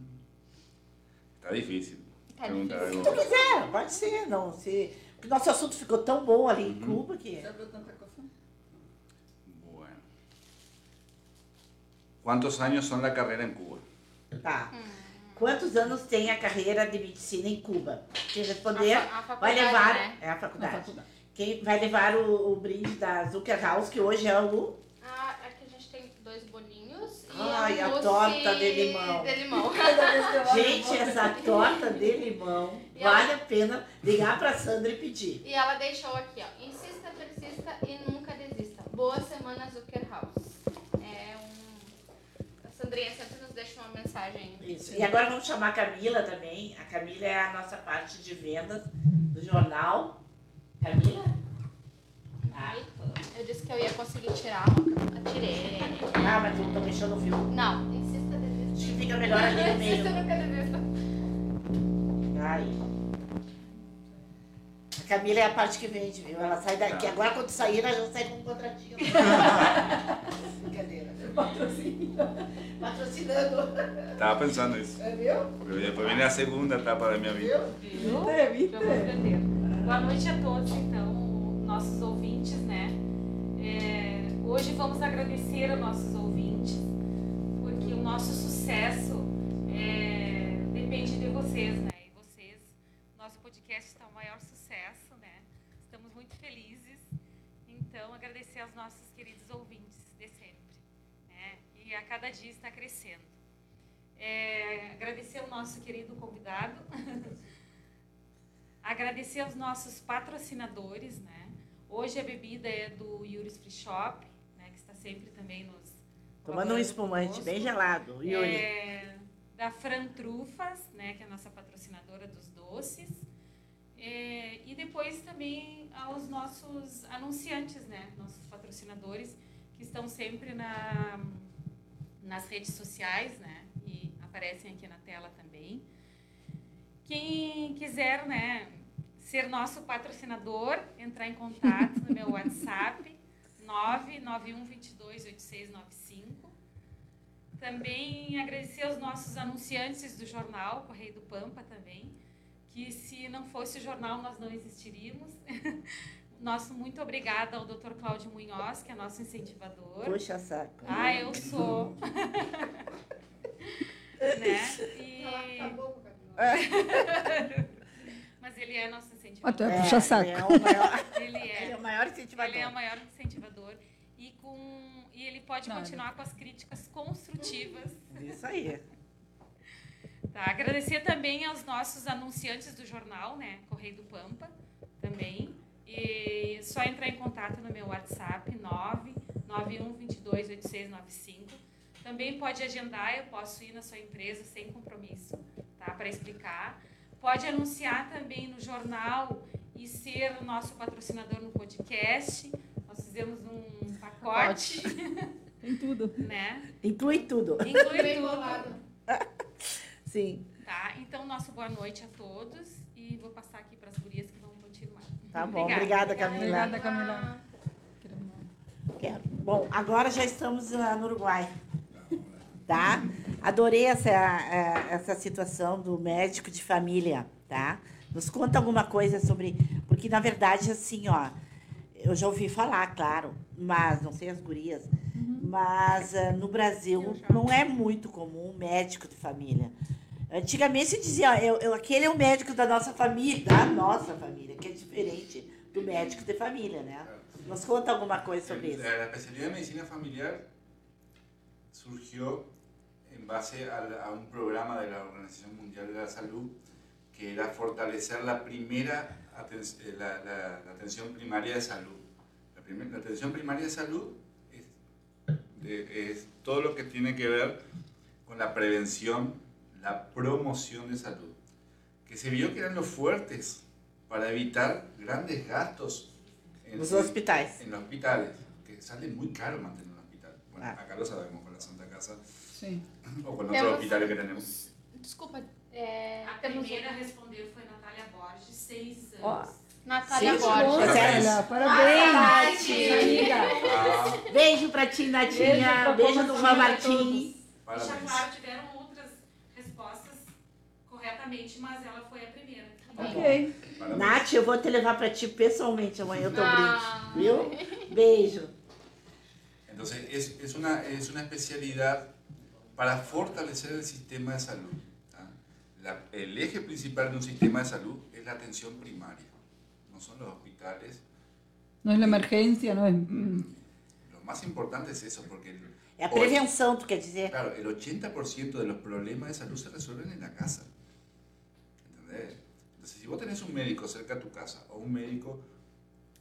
Está difícil. Tá difícil. Se tu quiser, pode ser, não. Se... Porque nosso assunto ficou tão bom ali em Cuba que. Já abriu tanta coisa? Bueno. ¿Cuántos años son la carrera en Cuba? Tá. Quantos anos tem a carreira de medicina em Cuba? Quem responder A a vai levar. né? É a faculdade. faculdade. Quem vai levar o, o brinde da Zucker House, que hoje é o. Ah, aqui a gente tem dois bolinhos Ai, a torta de limão. De limão. Cada vez que eu olho, Gente, essa torta de limão E vale a pena ligar pra Sandra e pedir. E ela deixou aqui, ó. Insista, persista e nunca desista. Boa semana, Zucker House. É um. A Sandrinha sempre nos deixa uma mensagem. Isso. E agora vamos chamar a Camila também. A Camila é a nossa parte de vendas do jornal. Camila? Eu disse que eu ia conseguir tirar, ó. Tirei. ah mas tu tá mexendo no fio. Não, insista, desista. Acho que fica melhor ali no meio. Insista, nunca desista. Aí. A Camila é a parte que vende, viu? Ela sai daqui. Tá. Agora quando sair, ela já sai com um contratinho. Brincadeira. Patrocínio. Patrocinando. Estaba pensando eso. É, viu? Pero después viene la segunda etapa de mi vida. Viu? Eu viste? vou aprender. Boa noite a todos, então, nossos ouvintes, né? É, hoje vamos agradecer aos nossos ouvintes, porque o nosso sucesso é, depende de vocês, né? E vocês, nosso podcast está o maior sucesso, né? Estamos muito felizes. Então, agradecer aos nossos queridos ouvintes de sempre, né? E a cada dia está crescendo. É, agradecer ao nosso querido convidado. Agradecer aos nossos patrocinadores, né? Hoje a bebida é do Yuri's Free Shop, né? Que está sempre também nos Tomando um espumante conosco. bem gelado. Yuri. É, da Fran Trufas, né? Que é a nossa patrocinadora dos doces. É, e depois também aos nossos anunciantes, né? Nossos patrocinadores que estão sempre na, nas redes sociais, né? E aparecem aqui na tela também. Quem quiser, né, ser nosso patrocinador, entrar em contato no meu WhatsApp 991228695. Também agradecer aos nossos anunciantes do jornal Correio do Pampa também, que se não fosse o jornal nós não existiríamos. Nosso muito obrigada ao Dr. Cláudio Munhoz, que é nosso incentivador. Puxa saco. Ah, eu sou. né? E... Mas ele é nosso Ah, tu incentivador. é puxa-saco. Ele é o maior, Ele ele é. é o maior incentivador. Ele é o maior incentivador. E, com... e ele pode Não, continuar com as críticas construtivas. Isso aí. Tá? Agradecer também aos nossos anunciantes do jornal, né? Correio do Pampa, também. E só entrar em contato no meu WhatsApp, 991228695. Também pode agendar, eu posso ir na sua empresa sem compromisso, tá? Para explicar. Pode anunciar também no jornal e ser o nosso patrocinador no podcast. Nós fizemos um pacote, Tem tudo. né? Inclui tudo. Inclui Bem tudo. bolado. Sim. Tá? Então, nosso boa noite a todos e vou passar aqui para as gurias que vão continuar. Tá bom. Obrigada, Camila. Obrigada, Camila. Quero. Bom, agora já estamos ah, no Uruguai. Tá? Adorei essa, eh, essa situação do médico de família, tá? Nos conta alguma coisa sobre. Porque, na verdade, assim, ó, eu já ouvi falar, claro, mas não sei as gurias, mas ah, no Brasil não é muito comum médico de família. Antigamente se dizia, ó, eu, eu- aquele é o médico da nossa família, da nossa família, que é diferente do médico de família, né? Nos conta alguma coisa sobre isso. La especialidad de medicina familiar surgió en base al- a, un programa de la Organización Mundial de la Salud que era fortalecer la primera aten- eh, la, la- la atención primaria de salud. La, primer- la atención primaria de salud es, de- es todo lo que tiene que ver con la prevención, la promoción de salud, que se vio que eran los fuertes para evitar grandes gastos en, Nos hospitais. en los hospitales, que sale muy caro mantener un hospital. Bueno, Ah. acá lo sabemos con la Santa Casa Sim. O. Desculpa, é, A primeira a responder foi Natália Borges, seis Ó. anos. Natália Sim, Borges. Parabéns. Marcela, parabéns, Nath. Ah, Beijo pra ti, Natinha. Beijo do. E já, parabéns. claro, tiveram outras respostas corretamente, mas ela foi a primeira. Ok. parabéns. Nath, eu vou te levar pra ti pessoalmente amanhã o teu Ah. brinde. Viu? Beijo. Entonces, es, es, una, es una especialidad para fortalecer el sistema de salud. ¿tá? La- el eje principal de un sistema de salud es la atención primaria, no son los hospitales. Não é emergência, não é? Hum. Lo más importante es eso, porque el, É a prevenção, tu quer dizer? claro, el 80% de los problemas de salud se resuelven en la casa. ¿Entendés? Entonces, si vos tenés un médico cerca de tu casa o un médico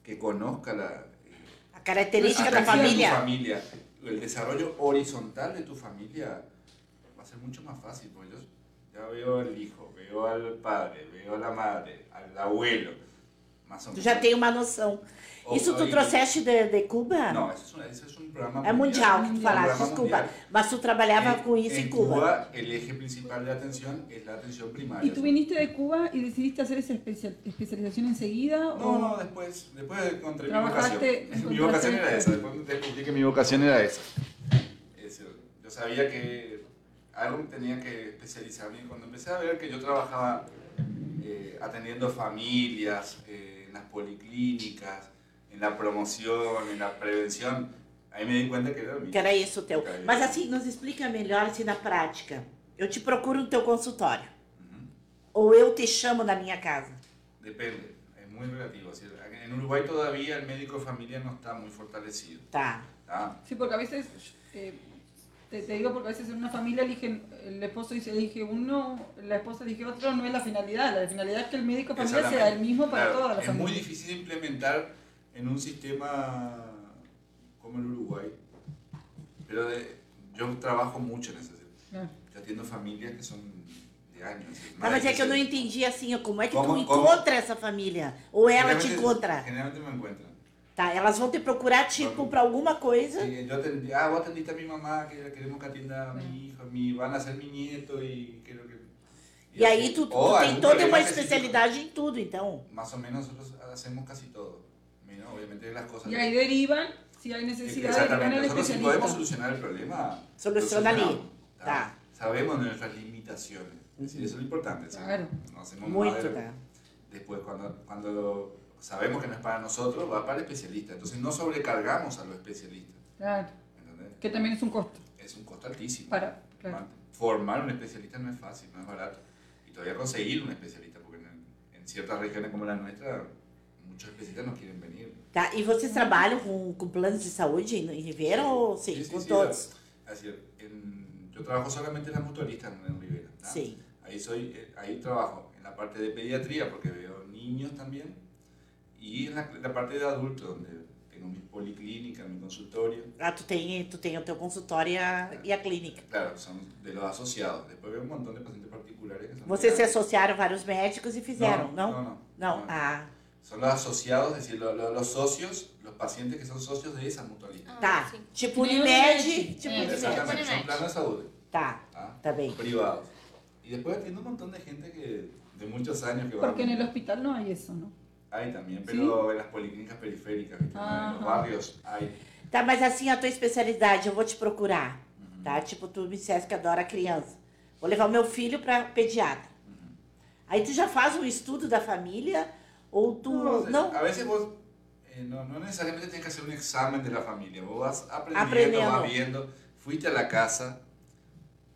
que conozca la, eh, A característica de tu família. familia, el desarrollo horizontal de tu familia va a ser mucho más fácil, porque yo ya veo al hijo, veo al padre, veo a la madre, al abuelo, más o Tu menos. já tem uma noção. O- Isso tu o- trouxeste de, de Cuba? No, eso es, un, eso es un programa É mundial que tu falaste, programa desculpa. Mas tu trabalhava En- com isso em Cuba. el eje principal de atención es la atención primaria. ¿Y tú viniste de Cuba y decidiste hacer esa especia- especialización enseguida? No, o- no, después, después encontré mi Trabajaste- vocación. Mi vocación era esto. esa, después descubrí que mi vocación era esa. Es decir, yo sabía que algo tenía que especializarme y cuando empecé a ver que yo trabajaba eh, atendiendo familias, eh, en las policlínicas, en la promoción, en la prevención, ahí me di cuenta que era mío. Que era isso o teu. Era Mas isso. assim, nos explica melhor assim na prática. Eu te procuro no teu consultório. Ujú. Ou eu te chamo na minha casa. Depende, es muy relativo. Es en Uruguay todavía el médico de familia no está muy fortalecido. Tá. ¿tá? Sí, porque a veces, eh, te, te digo porque a veces en una familia eligen, el esposo dice, elige uno, la esposa elige otro, no es la finalidad. La finalidad es que el médico de familia sea el mismo para Claro, toda la es familia. muy difícil implementar en un sistema como el Uruguay. Pero de- yo trabajo mucho en ese sentido. Yo atiendo familias que son de años. Más mas é que eu não 15 entendi assim, como é que Como- tu como- encontra essa família? Ou ela te encontra? Generalmente me encuentran. Tá, elas vão te procurar, tipo, pra alguma coisa. Sí, yo atendí, ah, vos atendiste a mi mamá, que queremos que atienda a mi hijo, mi, van a ser mi nieto y quiero que... E aí así. tu, tu tem toda uma especialidade em tudo, então. Más o menos nosotros hacemos casi todo. Obviamente las cosas... Y ahí derivan, si hay necesidad, Exactamente. al Nosotros si podemos solucionar el problema... Soluciona lo ali. solucionamos, ¿tá? Tá. Sabemos nuestras limitaciones. Es decir, eso es lo importante. Claro. No hacemos tá? Después, cuando, cuando sabemos que no es para nosotros, va para el especialista. Entonces no sobrecargamos a los especialistas. Claro, ¿entendés? que también es un costo. Es un costo altísimo. Para, claro. Formar un especialista no es fácil, no es barato. Y todavía conseguir un especialista, porque en, en ciertas regiones como la nuestra, muchos especialistas no quieren venir. Tá, e vocês trabalham com, com planos de saúde em Ribeira ou sim, com todos? En- yo trabajo solamente en la mutualista en, Rivera. ¿tá? Sim. Ahí, soy, eh, ahí trabajo en la parte de pediatría, porque veo niños también, y en la, la parte de adultos, donde tengo mi policlínica, mi consultorio. Ah, tu tem, tu tem o teu consultório e a, clínica. Claro, son de los asociados. Después veo un montón de pacientes particulares que son... Vocês se associaram vários médicos e fizeram, não? No, no. Não? no. Ah, Son los asociados, es decir, lo- lo- los socios, los pacientes que son socios de esa mutualista. Ah, tá. sim. Tipo Unimed, tipo Unimed. Exactamente, son planes de salud. Tá, ¿tá? tá bem. Privados. Y después atiendo un montón de gente que de muchos años que van... Porque en el hospital no hay eso, ¿no? Hay también, pero en las policlínicas periféricas, ¿viste? En los barrios hay. Tá, mas assim, a tua especialidade, eu vou te procurar, tá? Tipo, tu me disseste que adora criança. Vou levar o meu filho pra pediatra. Aí tu já faz um estudo da família ou tu... No, Não? A veces vos eh, no, no necesariamente tienes que hacer un examen de la familia, vos vas aprendiendo, Aprendiendo. vas viendo, fuiste a la casa,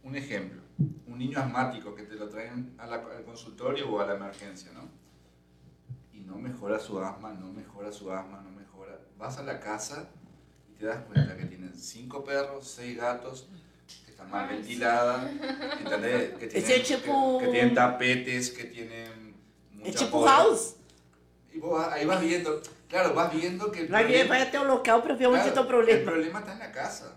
un ejemplo, un niño asmático que te lo traen a la- al consultorio o a la emergencia, ¿no? Y no mejora su asma, no mejora su asma, no mejora. Vas a la casa y te das cuenta que tienen cinco perros, seis gatos, que están mal ventiladas. Que tienen, que, que tienen tapetes, que tienen... Mucha poda. house. Y vos ahí vas viendo, claro, vas viendo que el problema, vai até o local pra ver claro, tá o el problema. problema está en la casa,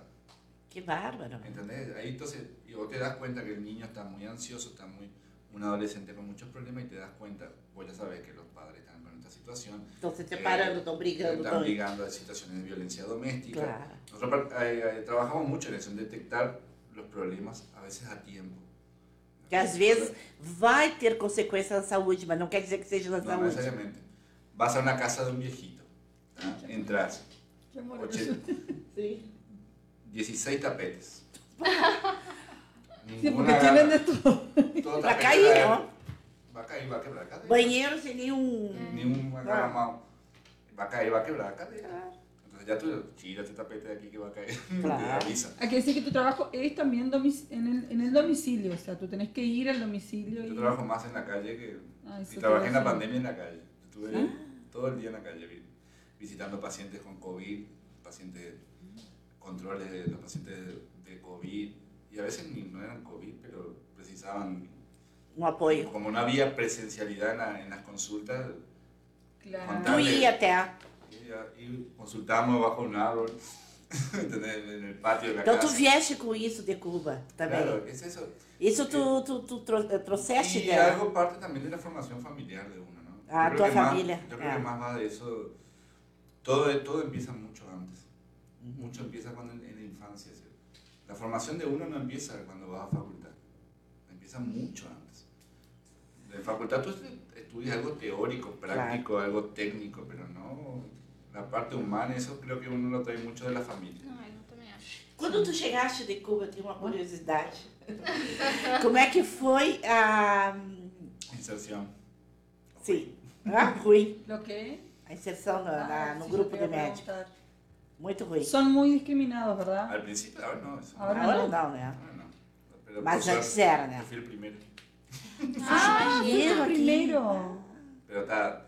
Que bárbaro. ¿entendés? Ahí entonces, y vos te das cuenta que el niño está muy ansioso, está muy, un adolescente con muchos problemas y te das cuenta, vos ya sabes que los padres están con esta situación. Entonces separando, están brigando. Están brigando de situaciones de violencia doméstica. Claro. Nosotros eh, trabajamos mucho en eso, en detectar los problemas, a veces a tiempo. Que às vezes vai ter consequência na saúde, mas não quer dizer que seja na no, saúde. Não necessariamente. Vas a una casa de un viejito, ¿tá? entras, Qué amoroso. Sí. 16 tapetes. Sí, porque tienen de todo. todo tapete cair, de- não? Va a caer, va a quebrar cadera. Banheiro sem nenhum. Ni un agarramado. Va a caer, va a quebrar cadera. Entonces ya tú, chira este tapete de aquí que va a caer. Claro. Te avisa. Aquí dice que tu trabajo es también domic- en, el, en el domicilio, o sea, tú tenés que ir al domicilio. Yo y... trabajo más en la calle que... Ah, y trabajé en a la decir. pandemia en la calle. Estuve Ah. todo el día en la calle vi- visitando pacientes con COVID, pacientes, controles de los pacientes de, de COVID. Y a veces ni, no eran COVID, pero precisaban... Um apoio. Como no había presencialidad en, la- en las consultas, Claro. Tu ia até. y, y consultábamos bajo un árbol, en el patio de la Então tu casa. vieste com isso de Cuba também. Claro, es eso. Isso tu, tu, tu tro- trouxeste Y dela. algo parte también de la formación familiar de uno, ¿no? Ah, Yo creo tu que más- familia, yo creo ah. que más va de eso. Todo, todo empieza mucho antes. Mucho empieza cuando en, en la infancia. ¿sí? La formación de uno no empieza cuando vas a facultad. Empieza mucho antes. En facultad tú estu- estudias algo teórico, práctico, algo técnico, pero no la parte humana, eso creo que uno lo trae mucho de la familia. Quando tu chegaste de Cuba, eu tenho uma curiosidade. Como é que foi a. Inserción. Sim. Ah, ruim. Lo que A inserção na- na- Ah, no sí, grupo te de a médicos. preguntar. Muito ruim. Son muy discriminados, ¿verdad? Al principio, ahora no. Eso, Ahora Agora não. não, né? ahora no. Pero Mas por antes era, né? Yo fui el primero. Ah, el primero. Pero está,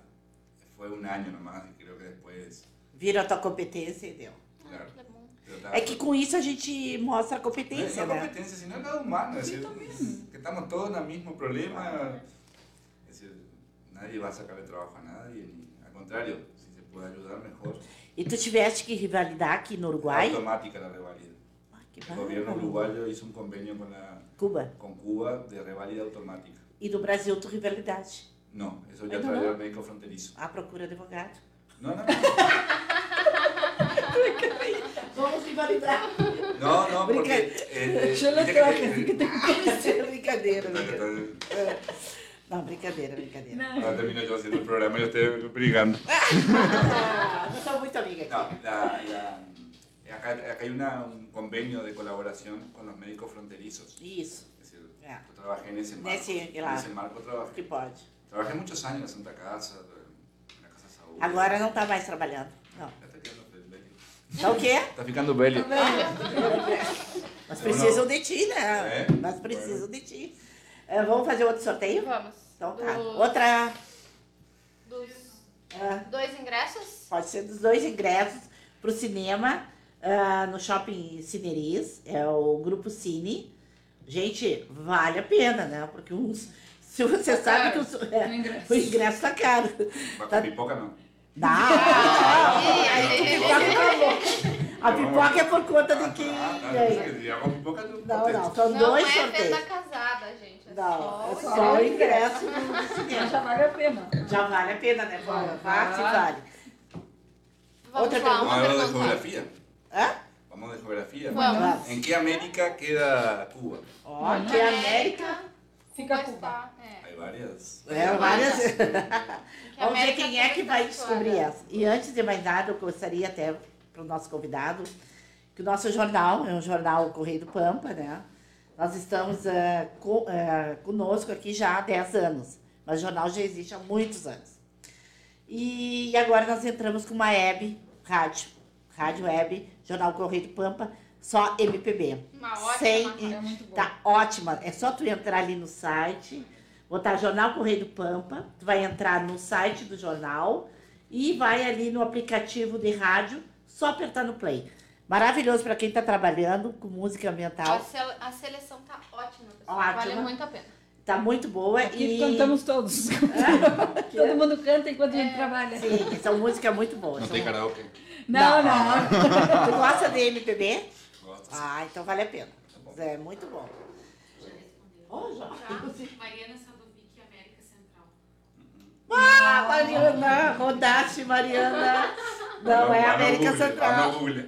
fue un año nomás y creo que después, Viram a tua competência e deu. claro. É. Pero está- É que com isso a gente mostra a no es competência, no né? competencia, sino el lado humano. Es decir, que estamos todos en el mismo problema. Nadie va a sacarle trabajo a nadie. ni- al contrario, si se puede ayudar, mejor. E tu tiveste que rivalidar aqui no Uruguai? Automática la revalida. Ah, que El gobierno uruguayo hizo un convenio con, la, Cuba. con Cuba de revalida automática. E no Brasil, tu rivalidade. No, eso ya no. al médico fronterizo. À procura de advogado. No, no, no. Vamos rivalizar. No, no, porque... Eh, eh, Yo lo viste que- traje, así que te brincadeira, Não, brincadeira, brincadeira. Ahora termino yo haciendo el programa y usted brigando. Ah, não sou muito amiga aqui. la, la- acá, acá hay una, un convenio de colaboración con los médicos fronterizos. Isso, Es decir, Ya. yo trabajé en ese marco. Nesse, claro. ese marco que trabajé. pode. Trabajé muchos años en Santa Casa, en la Casa Saúl. Agora não tá mais trabalhando. Não. Está. Tá o quê? Está ficando bélico. Nós precisam de ti, né? É? Nós precisam de ti. Eh, vamos fazer outro sorteio? Vamos. Então tá. Dos- Outra. Dos ah, dois ingressos? pode ser dos dois ingressos pro cinema ah, no shopping Cineris. É o grupo Cine. Gente, vale a pena, né? Porque uns. Se você sabe que os- é, O ingresso. o ingresso tá caro. Va con pipoca, no. Dá! Aí, Aí, aí. acabou. A pipoca é por conta de quem Ah, tá, ganha. que pipoca, no. Não, não, são Não dois é sorteios. venda casada, gente. É Não, só é o só o ingresso do cinema. já vale a pena. Já vale a pena, né? Vale, vale, vale. Outra lá, pergunta. Vamos a hablar de pergunta. geografía. Hã? Vamos de geografía. Vamos. ¿En qué América queda Cuba? Ó, que é América. Fica Cuba Cuba. é. Hay varias. É, várias. Que Vamos ver quem é que vai descobrir essa. E antes de mais nada, eu gostaria até para o nosso convidado que o nosso jornal é um jornal Correio do Pampa, né? Nós estamos eh, co- eh, conosco aqui já há 10 anos, mas o jornal já existe há muitos anos. E agora nós entramos com uma web, rádio, rádio web, jornal Correio do Pampa, só MPB. Uma ótima Sem. É muito bom. Tá ótima. É só tu entrar ali no site, botar Jornal Correio do Pampa, tu vai entrar no site do jornal e vai ali no aplicativo de rádio, só apertar no play. Maravilhoso para quem está trabalhando com música A, ambiental. sele- a seleção tá ótima, pessoal. Ótima. Vale muito a pena. Tá muito boa Aqui e cantamos todos. Todo mundo canta enquanto a gente trabalha. sim, são músicas muito boas. No São- tem karaoke. Não, não. Tu gosta de MPB? Gosto. Ah, então vale a pena. É muito bom. Ó, já. Tá? Mariana Sadovic, América Central. Ah, Mariana, Rache, Mariana. Não, é América Central. Google.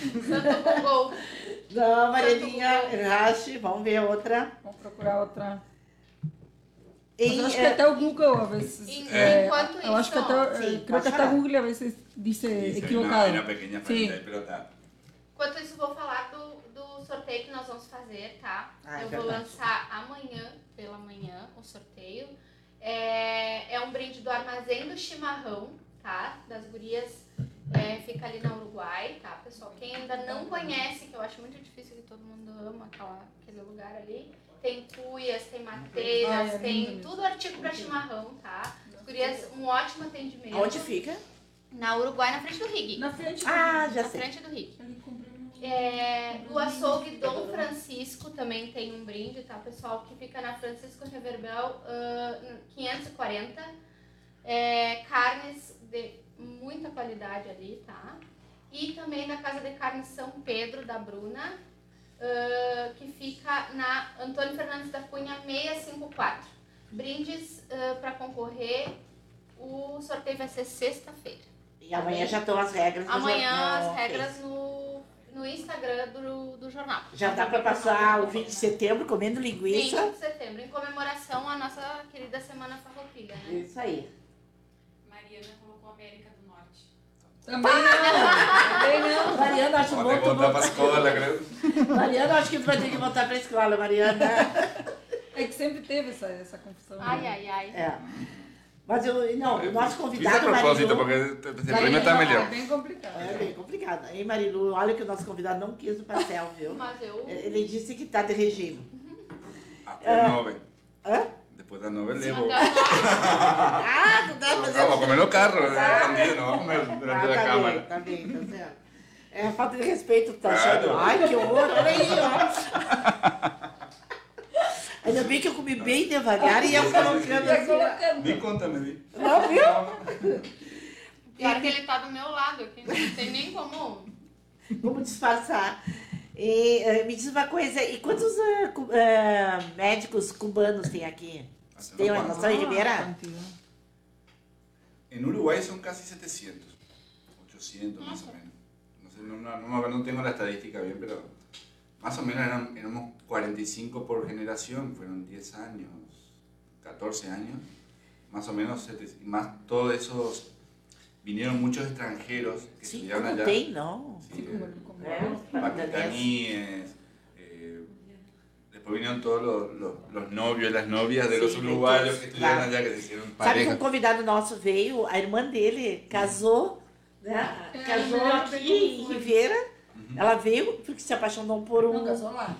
Santo Google. Não, Marianinha, Rache. Vamos ver outra. Vamos procurar outra. Em, eu acho que eh, até o Google às vezes. Em- é, enquanto eu acho que isso, até, eh, creo pode que até o Google às vezes dice Sí, sí, equivocado. Sí. está. Enquanto isso, vou falar do, do sorteio que nós vamos fazer, tá? Ah, é eu vou verdade. lançar amanhã, pela manhã, o sorteio. É, é um brinde do Armazém do Chimarrão, tá? Das gurias. É, fica ali na Uruguai, tá, pessoal? Quem ainda não conhece, que eu acho muito difícil que todo mundo ama aquela, aquele lugar ali. Tem cuias, tem mateiras, Ai, é tem tudo artigo pra chimarrão, tá? As gurias, um ótimo atendimento. Onde fica? Na Uruguai, na frente do Rig. Na frente. Ah, já na sei. frente do Rig. É, o açougue Dom Francisco também tem um brinde, tá, pessoal? Que fica na Francisco Reverbel ah, 540. É, carnes de muita qualidade ali, tá? E também na Casa de Carnes São Pedro, da Bruna, ah, que fica na Antônio Fernandes da Cunha 654. Brindes para concorrer, o sorteio vai ser sexta-feira. E amanhã já estão as regras Amanhã jornal. as regras no, no Instagram do, do jornal. Já dá para passar o 20 de setembro comendo 20 linguiça. de setembro, em comemoração à nossa querida Semana Farroupilha, né? Isso aí. Mariana América do Norte. Também não. Também não. Mariana, acho a bom tu voltar para voltar. a escola, creo. Mariana, acho que tu vai ter que voltar para a escola, Mariana. É que sempre teve essa, essa confusão. Ai, né? ai, ai. É. Mas eu, não, o nosso Fiz a convidado, propósito, Marilu... porque prêmio está É melhor. bem complicado. É bem complicado. Hein, Marilu? Olha que o nosso convidado não quis o pastel, viu? Mas eu. Ele disse que tá de regime. Até as nove. Hã? Después das nove levo. Até as nove. Ah, tu tá Vamos a comer no carro, escondido, no vamos a comer Ah, durante la tá cámara. certo. É falta de respeito, tá Ah, achando? Ai, que horror, olha aí, ó. Ainda bem que eu comi bem devagar e ia colocando assim. Di conta, me di. Não, viu? Pior que ele tá do meu lado aqui, não tem nem como. Vamos disfarçar. E, eh, me diz uma coisa, e quantos eh, eh, médicos cubanos tem aqui? Uma noção em Ribeira? En Uruguay son casi 700, 800 más o menos. No, sé, no, no, no, no tengo la estadística bien, pero más o menos eran, éramos 45 por generación, fueron 10 años, 14 años, más o menos, 700, y más todos esos, vinieron muchos extranjeros que Sim, estudiaron allá. tem, não. Sí, Como- eh, como- vinieron todos los, los, los novios las novias de Sí, los uruguayos que estudiaron claro. allá, que se hicieron Sabe que pareja. um convidado nosso veio, a irmã dele casou, né? É, casou melhor aqui ver em como foi. Ribeira. Uhum. Ela veio porque se apaixonou por um. Não, casou lá.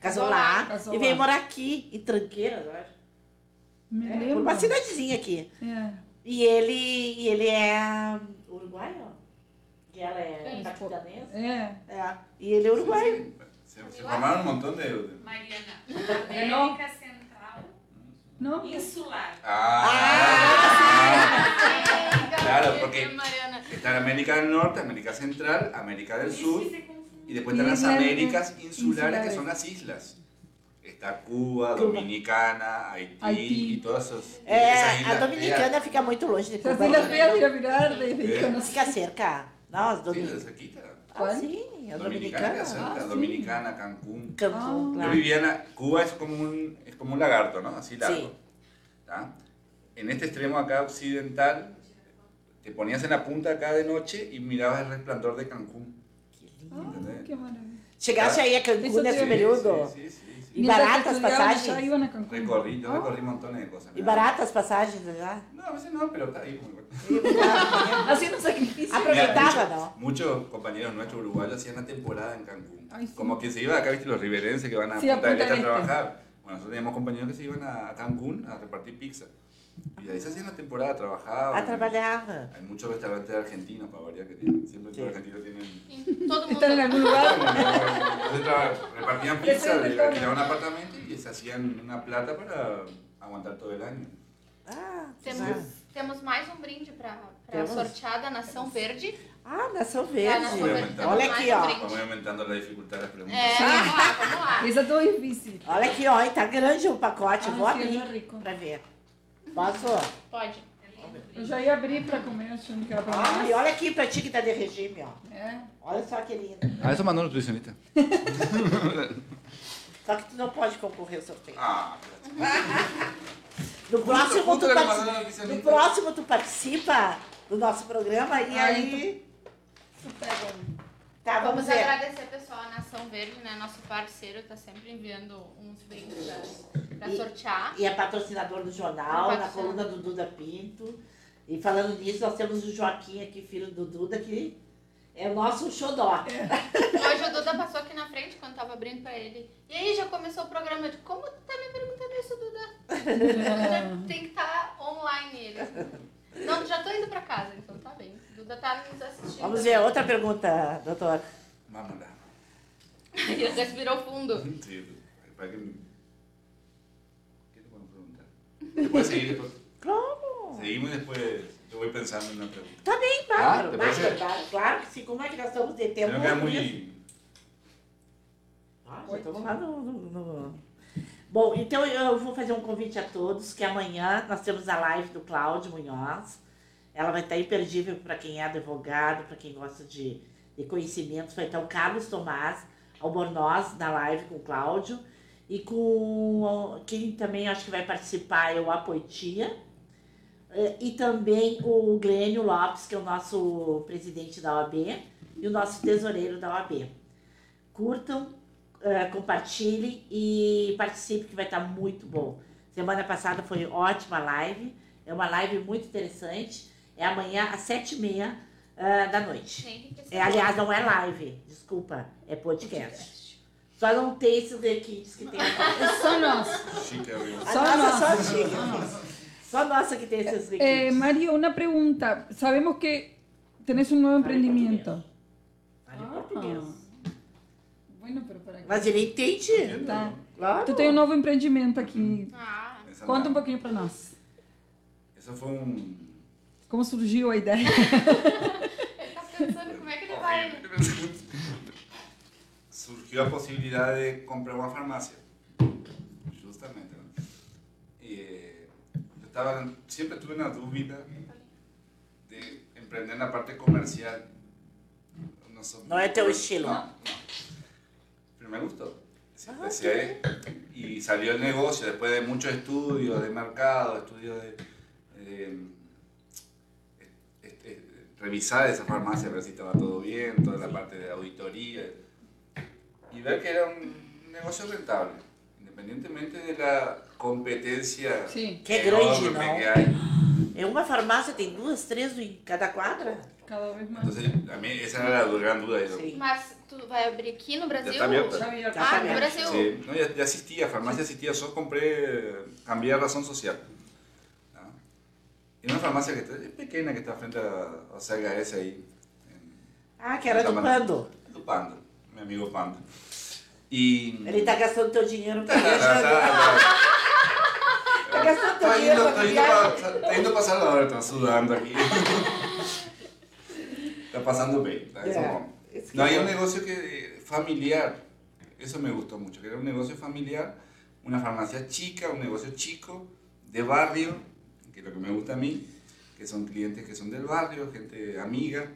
casou lá. Casou e veio lá. morar aqui, em Tranqueiras, eu acho. Me É, lembro. uma cidadezinha aqui. É. E ele, e ele é uruguaio? E ela é Sim. paquistanesa? É. É. E ele é uruguaio. Se, se formaron un montón de... Mariana, É, não? América Central Não? Insular. Ah, Claro, porque-. Está América del Norte, América Central, América del Sur, y después están las Islas, Américas insulares, que son las islas. Está Cuba, Cuba. Dominicana, Haití, Haití. y todas esas, É, esas a islas. Dominicana fica muito longe de Se as Cuba. ilhas né? viram virar, É. de, Fica cerca. Não, as Sí, Dominicana. de cerquita. Ah, ¿Cuál? sim, a Dominicana, Dominicana. cerca, Ah, sí. Dominicana, Cancún. Cancún, Ah. Yo claro. vivía en la- Cuba es como un, es como un lagarto, ¿no? Así largo. Sí. ¿tá? En este extremo acá occidental, te ponías en la punta acá de noche y mirabas el resplandor de Cancún. Ah, que maravilha. Chegaste aí a Cancún eu- período? Sí, sí, sí, sí. E baratas Cancún. Recorrí, yo Ah. recorrí montones de cosas. E baratas passagens lá? No, a veces no, pero está ahí. muy bueno. Haciendo sacrificio. Aproveitava, Mira, não? muchos, compañeros nuestros uruguayos hacían la temporada en Cancún. Ay, sí. Como que se iba acá, viste, los riverenses que van a Sí, a Punta del Este a trabajar. Bueno, nosotros teníamos compañeros que se iban a, a Cancún a repartir pizza. Y ahí se hacían la temporada, trabajaban. Ah, trabalhava. Hay muchos restaurantes argentinos, para variar, que tienen. Siempre Sí. los argentinos tienen. Todo. Están en algún lugar. Entonces repartían pizza, le alquilaban un apartamento y se hacían una plata para aguantar todo el año. Ah, Temos, temos mais um brinde para Temos? sortear da Nação Verde. ah Nação Ah, Verde. Nação Verde. Olha Temos aqui, um ó. Vamos aumentando la dificultad de las preguntas. É, vamos lá, vamos lá. Isso é tão difícil. Olha aqui, ó. e Tá grande o pacote. Ah, Vou abrir é rico. pra ver. Posso? Pode. Eu já ia abrir pra comer, achando que era pra Ai, nós. olha aqui pra ti que tá de regime, ó. É. Olha só que lindo. Ah, eso mandó nutricionista. Só que tu não pode concorrer ao sorteio. Ah, No próximo, tu, que le partici- mandaron nutricionista. no próximo tu participa do nosso programa e aí. Isso pega. Tá, vamos Vamos ver. agradecer, pessoal, a Nação Verde, né? Nosso parceiro tá sempre enviando uns brindes pra, pra E- sortear. E é patrocinador do jornal, É na coluna do Duda Pinto. E falando nisso, nós temos o Joaquim aqui, filho do Duda, que é o nosso xodó. Hoje o Duda passou aqui na frente quando tava abrindo pra ele. E aí já começou o programa de como tu tá me perguntando isso, Duda? Tem que estar online ele. Não, já tô indo pra casa, então tá bem. Duda tá nos assistindo. Vamos ver outra pergunta, doutor. Vamos lá. Ele respirou fundo. Sí, para que me... ¿Qué te puedo preguntar? Después seguir, después... Claro. Seguimos yo voy pensando en una pregunta. Tá Ah, Bárbaro. te Bárbaro, parece? Bárbaro. Claro que sim. Como é que nós estamos de que es Isso. muy... Ah, já estamos lá no, no- no- Bom, então eu vou fazer um convite a todos, que amanhã nós temos a live do Cláudio Munhoz. Ela vai estar imperdível para quem é advogado, para quem gosta de, de conhecimentos. Vai estar o Carlos Tomás Albornoz na live com o Cláudio. E com quem também acho que vai participar é o Apoitia. Eh, E também o Glênio Lopes, que é o nosso presidente da OAB e o nosso tesoureiro da OAB. Curtam, eh, compartilhe e participe que vai estar muito bom. Semana passada foi ótima live, é uma live muito interessante. É amanhã às sete e meia ah, da noite. É, aliás, não é live, desculpa, é podcast. Só não tem esses requintes que tem. É só nós. Só nossa. só chica. Só nossa que tem esses Eh, requintes. Mario, una pregunta. Sabemos que tenés un nuevo emprendimiento. Fale português. Bueno, pero para. Mas ele entende. Tá. Claro. Tu tem um novo empreendimento aqui. Ah, Conta um pouquinho pra nós. Eso fue un... Como surgiu a ideia? ele tá pensando como é que ele vai. Surgió la posibilidad de comprar una farmacia. Justamente. Siempre tuve una duda de emprender en la parte comercial. No, No es estilo. No, no. Pero me gustó. Sí, Ah, empecé y salió el negocio después de muchos estudios de mercado, estudios de, de, este, revisar esa farmacia, ver si estaba todo bien, toda la parte de auditoría y ver que era un negocio rentable, independientemente de la competencia Sim, Que é grande, não? É uma farmácia, tem duas, três em cada quadra? cada vez mais. Entonces, a mí esa era la gran duda. yo- Sim. Mas tu vai abrir aqui no Brasil? está. Já a Ah, no Brasil. Sí, no, ya, ya asistía, farmacia asistía, solo compré, cambié a razón social. ¿no? Y una farmacia que está, es pequeña, que está frente a, a CHS ahí, en Ah, que era do Pando. do amigo Panda. Y... Ele tá gastando teu dinheiro pra Tá, tá, viajar. tá, Tá teu Está dinheiro yendo, está yendo, viagem. pa- está yendo a pasar la hora, está sudando aquí. Está pasando bien. no. es que No, hay un negocio que, eh, familiar, eso me gustó mucho, que era un negocio familiar, una farmacia chica, un negocio chico, de barrio, que es lo que me gusta a mí, que son clientes que son del barrio, gente amiga,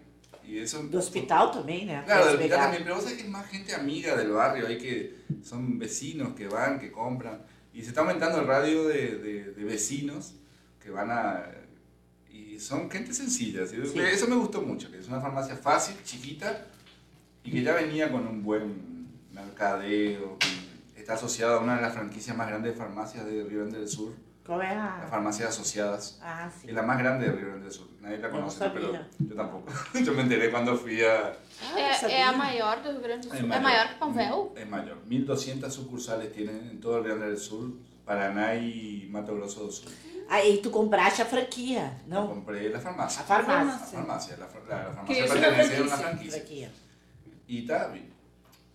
y eso... Do hospital também, né? Claro, del hospital también, pero vos sabés que es más gente amiga del barrio, hay que son vecinos que van, que compran, y se está aumentando el radio de, de, de vecinos que van a... Y son gente sencilla, ¿sí? Sí. eso me gustó mucho, que es una farmacia fácil, chiquita, y que ya venía con un buen mercadeo, está asociada a una de las franquicias más grandes de farmacias de Río Grande del Sur, É las a... farmacias asociadas. Ah, sim. Es la más grande de Río Grande del Sur. Nadie la conoce, pero yo tampoco. Yo me enteré cuando fui a, Ah, eu É, é sabia. a maior do Rio Grande do Es Sul. É maior que? Es mayor. 1.200 sucursales tienen en todo el Rio Grande del Sur, Paraná y Mato Grosso do Sul. Aí tu compraste a franquia, Yo não? compré la farmacia. A farmácia. La farmacia. La, far- la- la Que farmacia es una pertenece a una franquicia. franquicia. Franquia. Y está bien.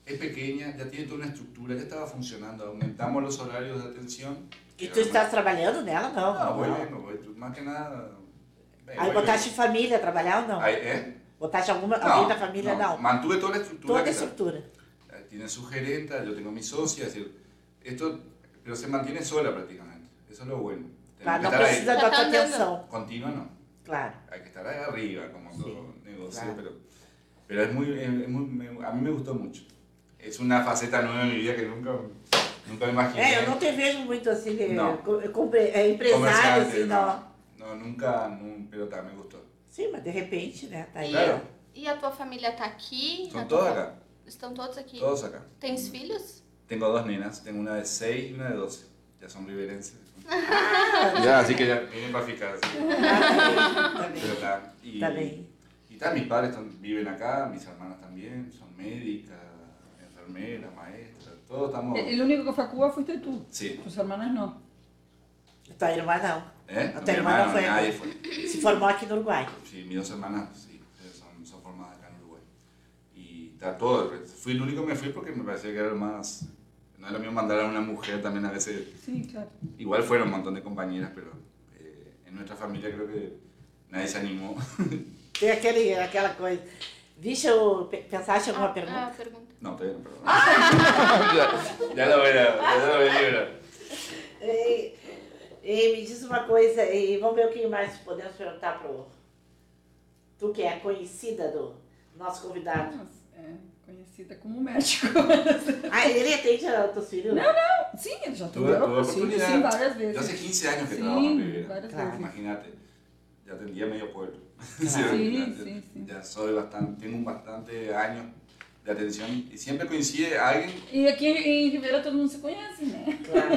Es pequeña, ya tiene toda una estructura, ya estaba funcionando. Aumentamos los horarios de atención. E tu estás trabalhando nela, não? No, voy não. bien, voy, más que nada. ven, Aí botaste bien. família a trabalhar ou não? Ahí, ¿eh? Botaste alguma, No, alguém da família, no, não? Mantuve toda la estructura. Toda a que está. estrutura. Eh, tiene su gerenta, yo tengo mi socia, es decir, esto, pero se mantiene sola prácticamente, eso es lo bueno. Claro, não precisa da tua atenção. Continua no. Claro. Hay que estar ahí arriba, como Sí, todo negocio, claro. pero, pero es muy, es muy- a mí me gustó mucho. Es una faceta nueva en mi vida que nunca, Nunca me. É, eu não te vejo muito assim, eh, não. É, empresário, assim, né? não. Não, nunca, não, pelo tá, me gostou. Sim, mas de repente, né, tá aí. Claro. E a tua família tá aqui? Estão todos tua... acá. Estão todos aqui? Todos acá. Tens hum. filhos? Tenho duas nenas, tenho uma de 6 e uma de 12. Já são riverenses. Ah, já, assim que já vienen para ficar. Assim. Ah, sí, tá, e, tá bem. E tá, meus pais estão, vivem acá, minhas irmãs também, são médicas, enfermeiras, maestras. Todos estamos. El único que fue a Cuba fuiste tú. Sí. Tus hermanas no. Tua irmã não. ¿Eh? A Mi tua irmã não hermano, foi. nadie fue. Se formou aqui no Uruguai. Sí, mis dos hermanas sí, son, son formadas acá en Uruguay. Y está todo. Fui el único que me fui porque me parecía que era el más. No es lo mismo mandar a una mujer también a veces. Sí, claro. Igual fueron un montón de compañeras, pero eh, en nuestra familia creo que nadie se animó. Tem aquele, aquela coisa. Deixa eu pe- pensar, tinha alguma Ah, pergunta? ah, pergunta. No, todavía no, perdón. ya, ya lo verá, ya lo verá. Ei, ei, me diz uma coisa, e vamos ver o que mais podemos perguntar pro. Tu que é conhecida do nosso convidado. Nossa, é conhecida como médico. Ah, ele atende a teus filhos? Não, não. Sim, ele já tuve tuvo. Sim, sim, várias vezes. hace 15 años que trabajo en Sim, várias Claro. vezes. Imagínate, ya atendía medio pueblo. Claro. Ya, sí, sí. ya soy bastante, tengo un bastante años de atención y siempre coincide alguien. E aqui em Ribeira todo mundo se conhece, né? Claro.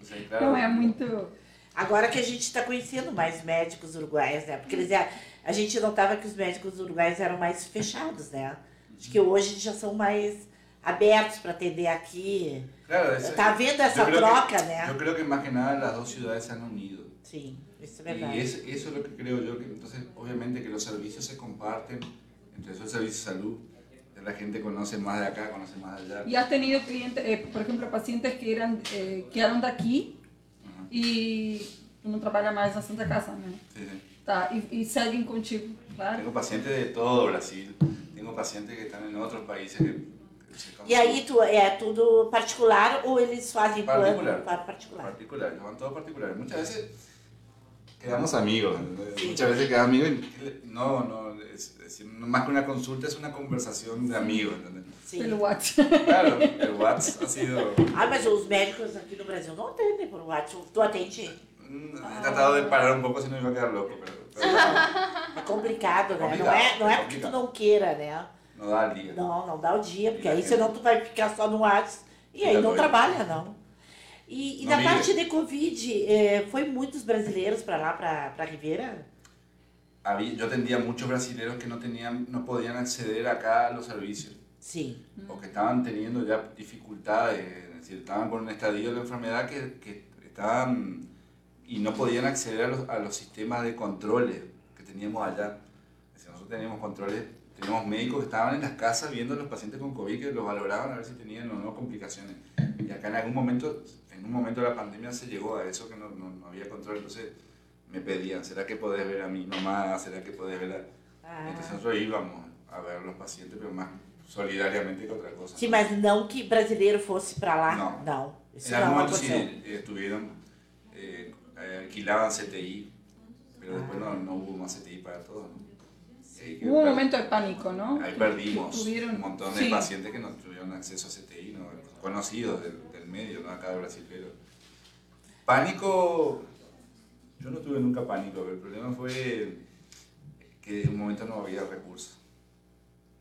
o sea, claro, Não é muito. Agora que a gente está conhecendo mais médicos uruguaios, né? Porque eles, é- a gente notava que os médicos uruguaios eram mais fechados, né? Acho que hoje já são mais abertos para atender aqui. Claro, eso- Tá havendo essa troca, que, né? Yo creo que más que nada las dos ciudades se han unido. Sim, isso é verdade. Y es- eso es lo que creo yo, que entonces obviamente que los servicios se comparten, entre el servicio de ya la gente conoce más de acá, conoce más de allá. E has tenido clientes, eh, por exemplo, pacientes que eram, eh, que eram daqui Ajá. e tu não trabalha mais na Santa Casa, né? Sí, sí. Tá, e, e seguem contigo, claro. Tengo pacientes de todo Brasil, tengo pacientes que están en otros países que, E aí tu, é tudo particular ou eles fazem Particular. plano para particular? particulares, van todos particulares. Muchas veces quedamos amigos, muchas veces quedamos amigos y no, no, es, es- más que una consulta es una conversación de amigos, ¿entendés? Sim. Pelo WhatsApp. Claro, el WhatsApp ha sido... Ah, mas os médicos aqui no Brasil não atendem por WhatsApp. Tu atende? mm, He tratado de parar un poco si no iba a quedar loco, pero, pero É complicado, né? Não Complicado, é, não é porque tu complicado. não queira, né? no da el día. Não, não dá o dia, porque E aí a senão tu vai ficar só no WhatsApp e aí não trabalha, não. E, e Não na parte de Covid, eh, foi muitos brasileiros para lá, para Ribeira? Había, yo atendía muchos brasileños que no, tenían, no podían acceder acá a los servicios. Sim. o que estaban teniendo ya dificultades, es decir, estaban con un estadio de la enfermedad que, que estaban y no podían acceder a los, a los sistemas de controles que teníamos allá. Es decir, nosotros teníamos controles, teníamos médicos que estaban en las casas viendo a los pacientes con COVID que los valoraban a ver si tenían o no complicaciones. Y acá en algún momento, en un momento de la pandemia se llegó a eso que no, no, no había control, entonces me pedían, ¿será que podés ver a mi mamá? ¿Será que podés ver a...? Ah, Entonces nosotros íbamos a ver a los pacientes, pero más solidariamente que otra cosa. sim, mas não que brasileiro fosse para lá. Não. Não. Isso En algún não momento sí aconteceu. eh, estuvieron, alquilaban CTI, pero después no, no hubo más CTI para todos. Hubo un momento de pánico, ¿no? Ahí perdimos tuvieron- un montón de sí. pacientes que no tuvieron acceso a CTI, ¿no? conocidos del, del medio, ¿no? acá de Brasil. Pero pánico, yo no tuve nunca pánico, pero el problema fue que en un momento no había recursos,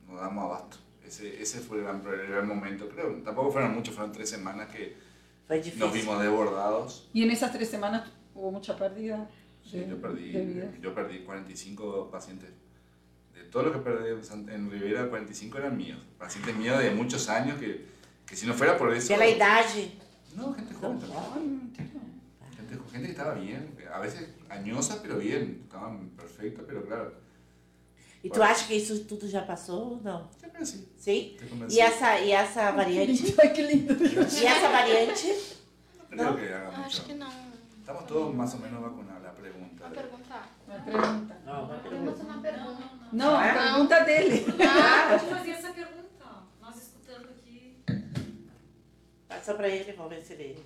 no damos abasto. Ese, ese fue el gran, el gran momento, creo. Tampoco fueron muchos, fueron tres semanas que nos vimos desbordados. Y en esas tres semanas hubo mucha pérdida Sí, de, yo, perdí, de vida. yo perdí 45 pacientes. De todo lo que perdí en, Rivera, 45 eran míos. Pacientes míos de muchos años que, que si no fuera por eso... Pela idade. No, gente joven también. Ay, mentira. Gente, que estaba bien, a veces añosa, pero bien. Estaban perfectas, pero claro. E tu acha que isso tudo já passou ou não? Yo creo que sí. Sim? E essa, e essa variante? Ay, qué lindo. E essa variante? No creo no. que haga mucho. Acho que não. Estamos todos más o menos vacunados. La pregunta. Vou perguntar. Uma pergunta. Não, uma Temos uma pergunta. Não, a Ah. pergunta dele. Ah, pode fazer essa pergunta. Nós escutando aqui. Passa pra ele, vamos ver se ele.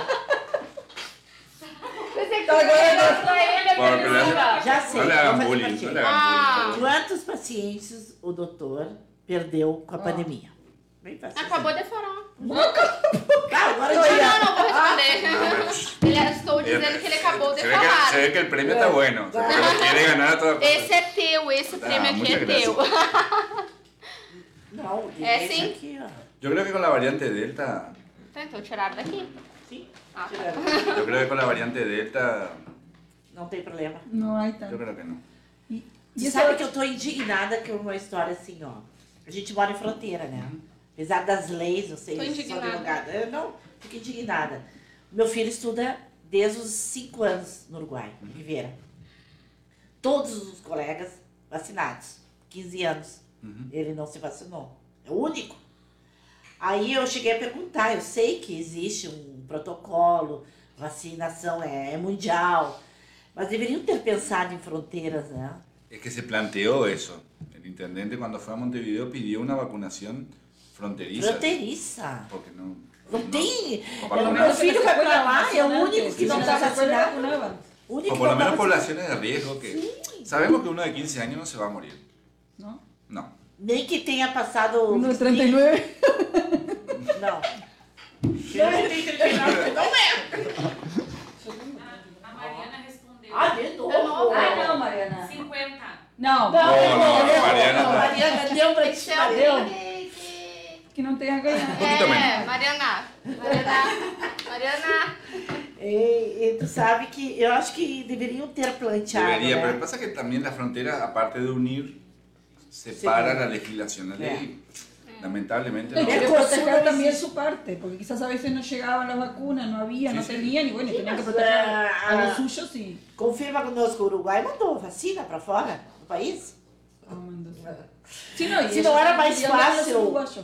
hagan fazer bullying. pra No ti. le hagan Ah. bullying. Quantos pacientes o doutor perdeu com a Ó. pandemia? Bem fácil. Acabou de falar. Ah, agora Não, eu não, não vou responder. Ele, estou dizendo que ele acabou de se falar. ve que el premio está bueno. Quiere ganar a toda. Esse é teu, esse prêmio aqui é teu. Não, É sim. aqui. Yo creo que con la variante Delta, Tentou tirar daqui. Ah, yo creo que con la variante Delta, Não tem problema. Não há yo tanto. creo que no. E, e sabe que eu tô indignada com uma história assim, ó. A gente mora em fronteira, né? Apesar das leis, não sei Tô indignada. advogada. Eu não, fico indignada. Meu filho estuda desde os 5 anos no Uruguai, em Ribeira. Todos os colegas vacinados, 15 anos. Uhum. Ele não se vacinou. É o único. Aí eu cheguei a perguntar, eu sei que existe um protocolo, vacinação é, é mundial, mas deveriam ter pensado em fronteiras, né? Es que se planteó eso. El intendente cuando fue a Montevideo pidió una vacunación fronteriza. Fronteiriça. Porque no... Não tem. O O vacunar- meu filho vai Foi pra lá, é o único que não não está foi, vacinado. O O por lo não menos poblaciones de riesgo que... Sabemos que uno de 15 años no se va a morir. Não? No. Nem que tenha passado. No 39. Não. Eu não tenho 39, não é. A, a Mariana respondeu. Ah, de novo. Ah, não, Mariana. 50. Não, Não, não, não, Mariana não, Mariana deu pra ti, o que- não tenha ganhado. É. Mariana. Mariana. Mariana. E, e tu sabe que eu acho que deveriam ter planteado. Debería, né? pero pasa que también la frontera, aparte de unir, separa Sí. la legislación. La ley, lamentablemente, no. Mercosul proteger también su parte, porque quizás a veces no llegaban las vacunas, no había, Sí, no sí. tenían, y bueno, tenían que proteger ah, a los suyos y... Confirma conosco, Uruguai mandou vacina para fora do país? Ah. Sí, no, eso não era a los fácil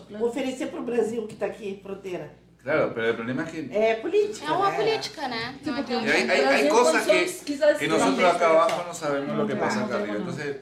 claro. oferecer para o Brasil que está aqui fronteira. Claro, pero el problema es que, É política. É uma política, né? Hay, hay- hay cosas que, que no nosotros acá abajo no sabemos lo que pasa acá no arriba. Entonces,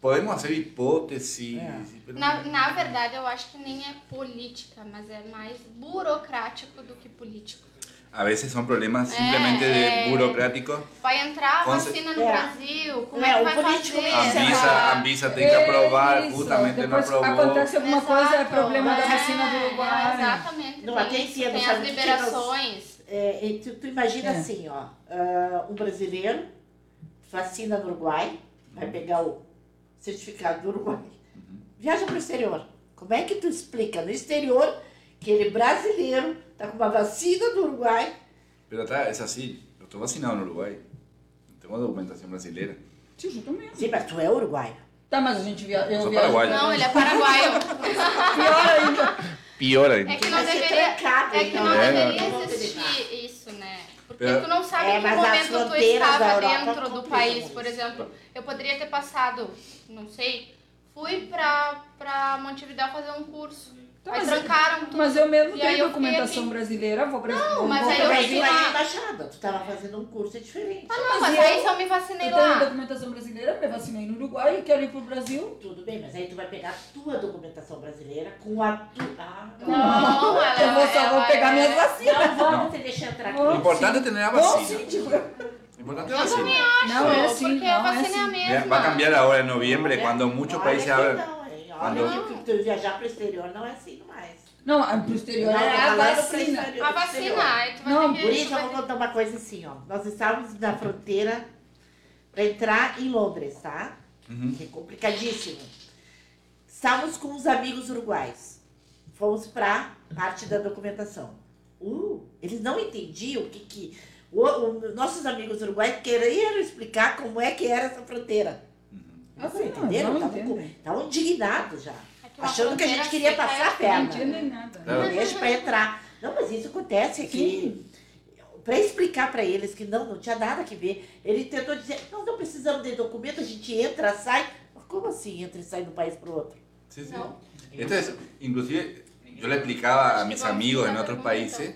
podemos hacer hipótesis. É. Na, na verdade, eu acho que nem é política, mas é mais burocrático do que político. A veces son problemas simplemente de é. burocráticos. Vai entrar a vacina no É. Brasil, como É, é, que o vai político fazer? A. Anvisa, a Anvisa tem que aprovar, Isso, justamente não aprovou. acontece alguma coisa, é Exato, problema da é, vacina do Uruguai. Exatamente. Não, tem, entendo, tem as liberações. É, tu, tu imagina É. assim, ó, ah, um brasileiro vacina no Uruguai, vai pegar o certificado do Uruguai, viaja para o exterior. Como é que tu explica no exterior que ele brasileiro tá com uma vacina do Uruguai? Pero está, es así. Yo estoy vacinado en Uruguay. Tengo documentación brasilera. Sim, eu também. Sim, mas tu é uruguaio. Tá, mas a gente via... eu Sou viajo- paraguaio. Não, ele é paraguaio. Pior ainda. Pior É que não ser deveria, trancado, é que então, não É, deveria não existir isso? Porque É. tu não sabe É, em que momento tu estava dentro do país. Por exemplo, eu poderia ter passado, não sei, fui pra, pra Montevidéu fazer um curso. Tá, aí mas- trancaram tudo. Mas eu mesmo E tenho eu documentação aqui. brasileira, vou para Não, mas vou aí pra eu Mas vai lá. na embaixada, tu tava fazendo um curso diferente. Ah, não, mas Mas aí eu- eu me vacinei Eu tenho lá. documentação brasileira, me vacinei no Uruguai e quero ir pro Brasil. Tudo bem, mas aí tu vai pegar a tua documentação brasileira com a tua. Ah, Não, ela, eu vou só vou pegar é... minhas vacinas. Não vamos te deixar entrar aqui. importante es tener la Bom, vacina. sim, tipo, importante la Eu também acho, Não, é assim, porque não, a vacina é é a assim. mesma. Va a cambiar ahora en noviembre, cuando muchos Olha países abren. Quando- Olha que tu viajar para o exterior não é assim mais. Não, pro exterior Não, é tô a vacina. exterior. A vacina, aí tu vai Não, ter Por isso, eu vou contar uma coisa assim, ó. Nós estávamos na fronteira para entrar em Londres, tá? Ujú. Que é complicadíssimo. Estávamos com os amigos uruguais. Fomos para parte da documentação. Uh, eles não entendiam o que que... O, o- nossos amigos uruguais queriam explicar como é que era essa fronteira. Vocês Ah, entenderam? não Estavam. Estavam indignados já. É Achando que a gente queria passar a Não perna. entendem nada. Claro. Deixa para entrar. Não, mas isso acontece aqui. para explicar para eles que não, não tinha nada que ver. Ele tentou dizer, nós não precisamos de documento, a gente entra, sai. Como assim entra e sai de um país para o outro? Sí, sí. Entonces, inclusive, yo le explicaba a mis amigos en otros países,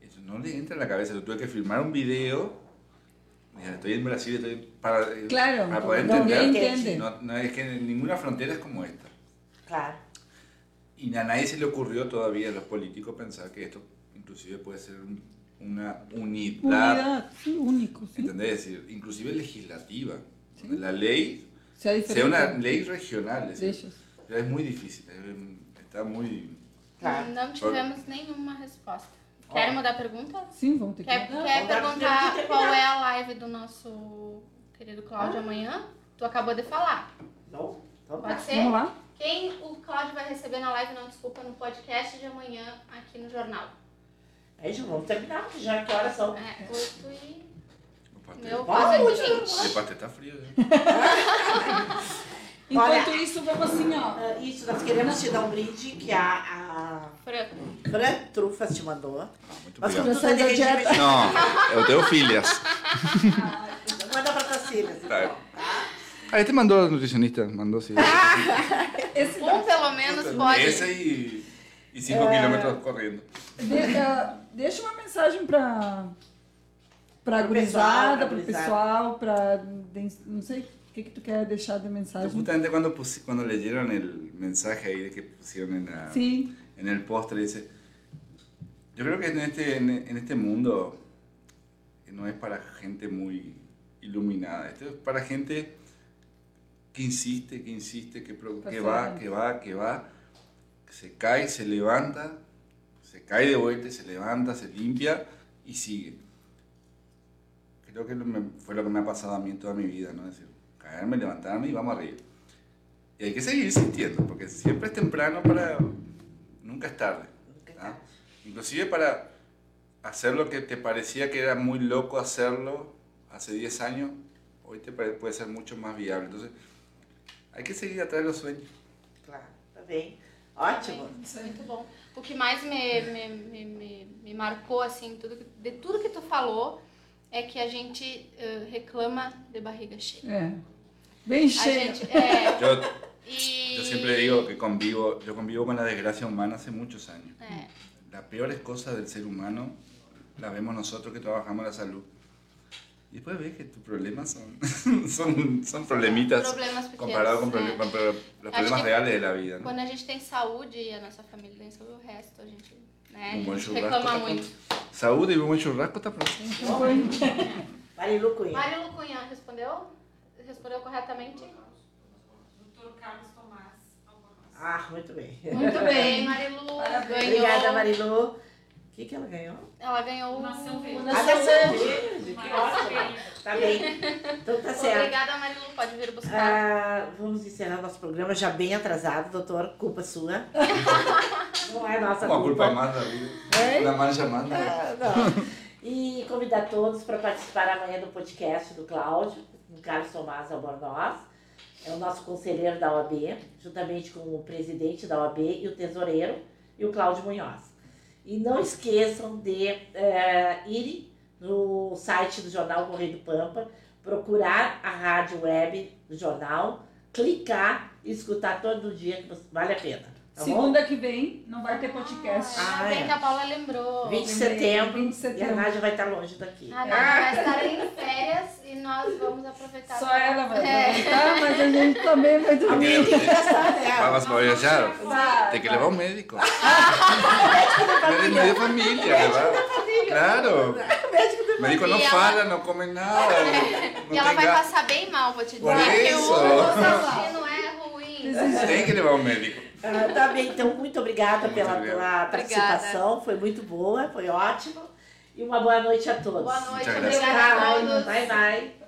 eso no le entra en la cabeza, yo tuve que filmar un video, mira, estoy en Brasil, estoy para, Claro, para poder entender, no, no, es que ninguna frontera es como esta. Claro. Y a nadie se le ocurrió todavía a los políticos pensar que esto inclusive puede ser un- una unidad, Unidad, sí, único, sí. ¿entendés? Es decir, inclusive legislativa. Sí. La lei Sea una lei regional, es, decir, muy difícil, es- está muy... Claro. Não tivemos nenhuma resposta. Querem mudar a pergunta? Sim, vão ter que Quer, mudar. quer Vamos perguntar qual é a live do nosso querido Cláudio amanhã? Tu acabou de falar. Não? Então tá. Pode ser? Vamos lá? Quem o Cláudio vai receber na live, não, desculpa, no podcast de amanhã aqui no jornal. Aí já vamos terminar, já que horas são? É, 8 e. O Meu, Vamos, quase vamos. 20. el pastel está frío. ¿eh? Enquanto isso, vamos assim, ó. Ah, Isso, nós queremos te dar um brinde que a, a Franco. Fran Trufas te mandou. Ah, muito Mas obrigado. como tu tá de a No, eu tenho filhas. manda pra tuas filhas, então. Tá. Ah, este mandó el nutricionista, mandó sí. Esse Um pelo menos pode. Ese y, y cinco kilómetros corriendo. De- ah, deixa uma mensagem para para Pro gurizada, pessoal, pra para o pessoal, para não sei que tu quer deixar de mensagem. Justamente cuando, cuando leyeron el mensaje ahí de que pusieron en, la- Sim, en el postre, dice, yo creo que en este, en, en este mundo no es para gente muy iluminada, esto es para gente que insiste, que insiste, que, va, que va, que va, que se cae, se levanta, se cae de vuelta, se levanta, se limpia y sigue. Creo que fue lo que me ha pasado a mí toda mi vida, ¿no? Es decir, caerme, levantarme y vamos arriba. Y hay que seguir insistiendo, porque siempre es temprano para... Nunca es tarde. ¿ah? Inclusive para hacer lo que te parecía que era muy loco hacerlo hace 10 años, hoy te puede ser mucho más viable. Entonces, hay que seguir atrás de los sueños. Claro, tá bem. Ótimo. Muito bom. O que mais me, me, me, me, me marcou, assim, tudo, de tudo que tu falou, é que a gente eh, reclama de barriga cheia. é. Bem A cheio. gente, é, Yo, e... yo siempre digo que convivo, yo convivo con la desgracia humana hace muchos años. É, Las peores cosas del ser humano las vemos nosotros que trabajamos la salud. Y después ves que tus problemas son, son, son problemitas problemas pequenos. comparados con, né? pro- los problemas que- reales de la vida. ¿no? Quando a gente tem saúde e a nossa família tem saúde, o resto a gente, né, Um bom a gente churrasco reclama tá muito. Saúde y un buen churrasco está pronto. Marilu Cunha. Mário Cunha respondeu? Respondeu corretamente? Doutor Carlos Tomás. Ah, muito bem. Muito bem, Marilu Parabéns. ganhou. Obrigada, Marilu. O que, que ela ganhou? Ela ganhou Nação o Verde. Ah, Nação Nação Verde. Verde. Que ótimo. Tá bem. Então tá certo. Obrigada, Marilu. Pode vir buscar. Ah, vamos encerrar nosso programa já bem atrasado, doutor. Culpa sua. Não é nossa Uma culpa. culpa más da vida. É? Una mancha más. da- Ah, não. E convidar todos para participar amanhã do podcast do Cláudio, Carlos Tomás Albornoz. É o nosso conselheiro da OAB, juntamente com o presidente da OAB e o tesoureiro, e o Cláudio Munhoz. E não esqueçam de eh, irem no site do Jornal Correio do Pampa, procurar a rádio web do jornal, clicar e escutar todo dia, que vale a pena. Tá bom? Segunda que vem não vai ter podcast. Ah, bem é. que a Paula lembrou. 20 de setembro, 20 de e a setembro. rádio vai estar longe daqui. A Nath vai estar em férias e nós vamos aproveitar. Só pra- ela vai É. aproveitar, mas a gente também vai dormir. Alguém tem que gastar dela. Vamos a viajar. Vai, Tem que levar um médico. Médico de família, levar. Claro. O médico não E ela- fala, não come nada. E Não ela vai passar bem mal, vou te dizer. Por Porque isso. o intestino é ruim. Tem que levar um médico. Ah, tá bem, então muito obrigada Muito pela participação, foi muito boa, foi ótimo. E uma boa noite a todos. Boa noite, obrigada a todos. bye. bye.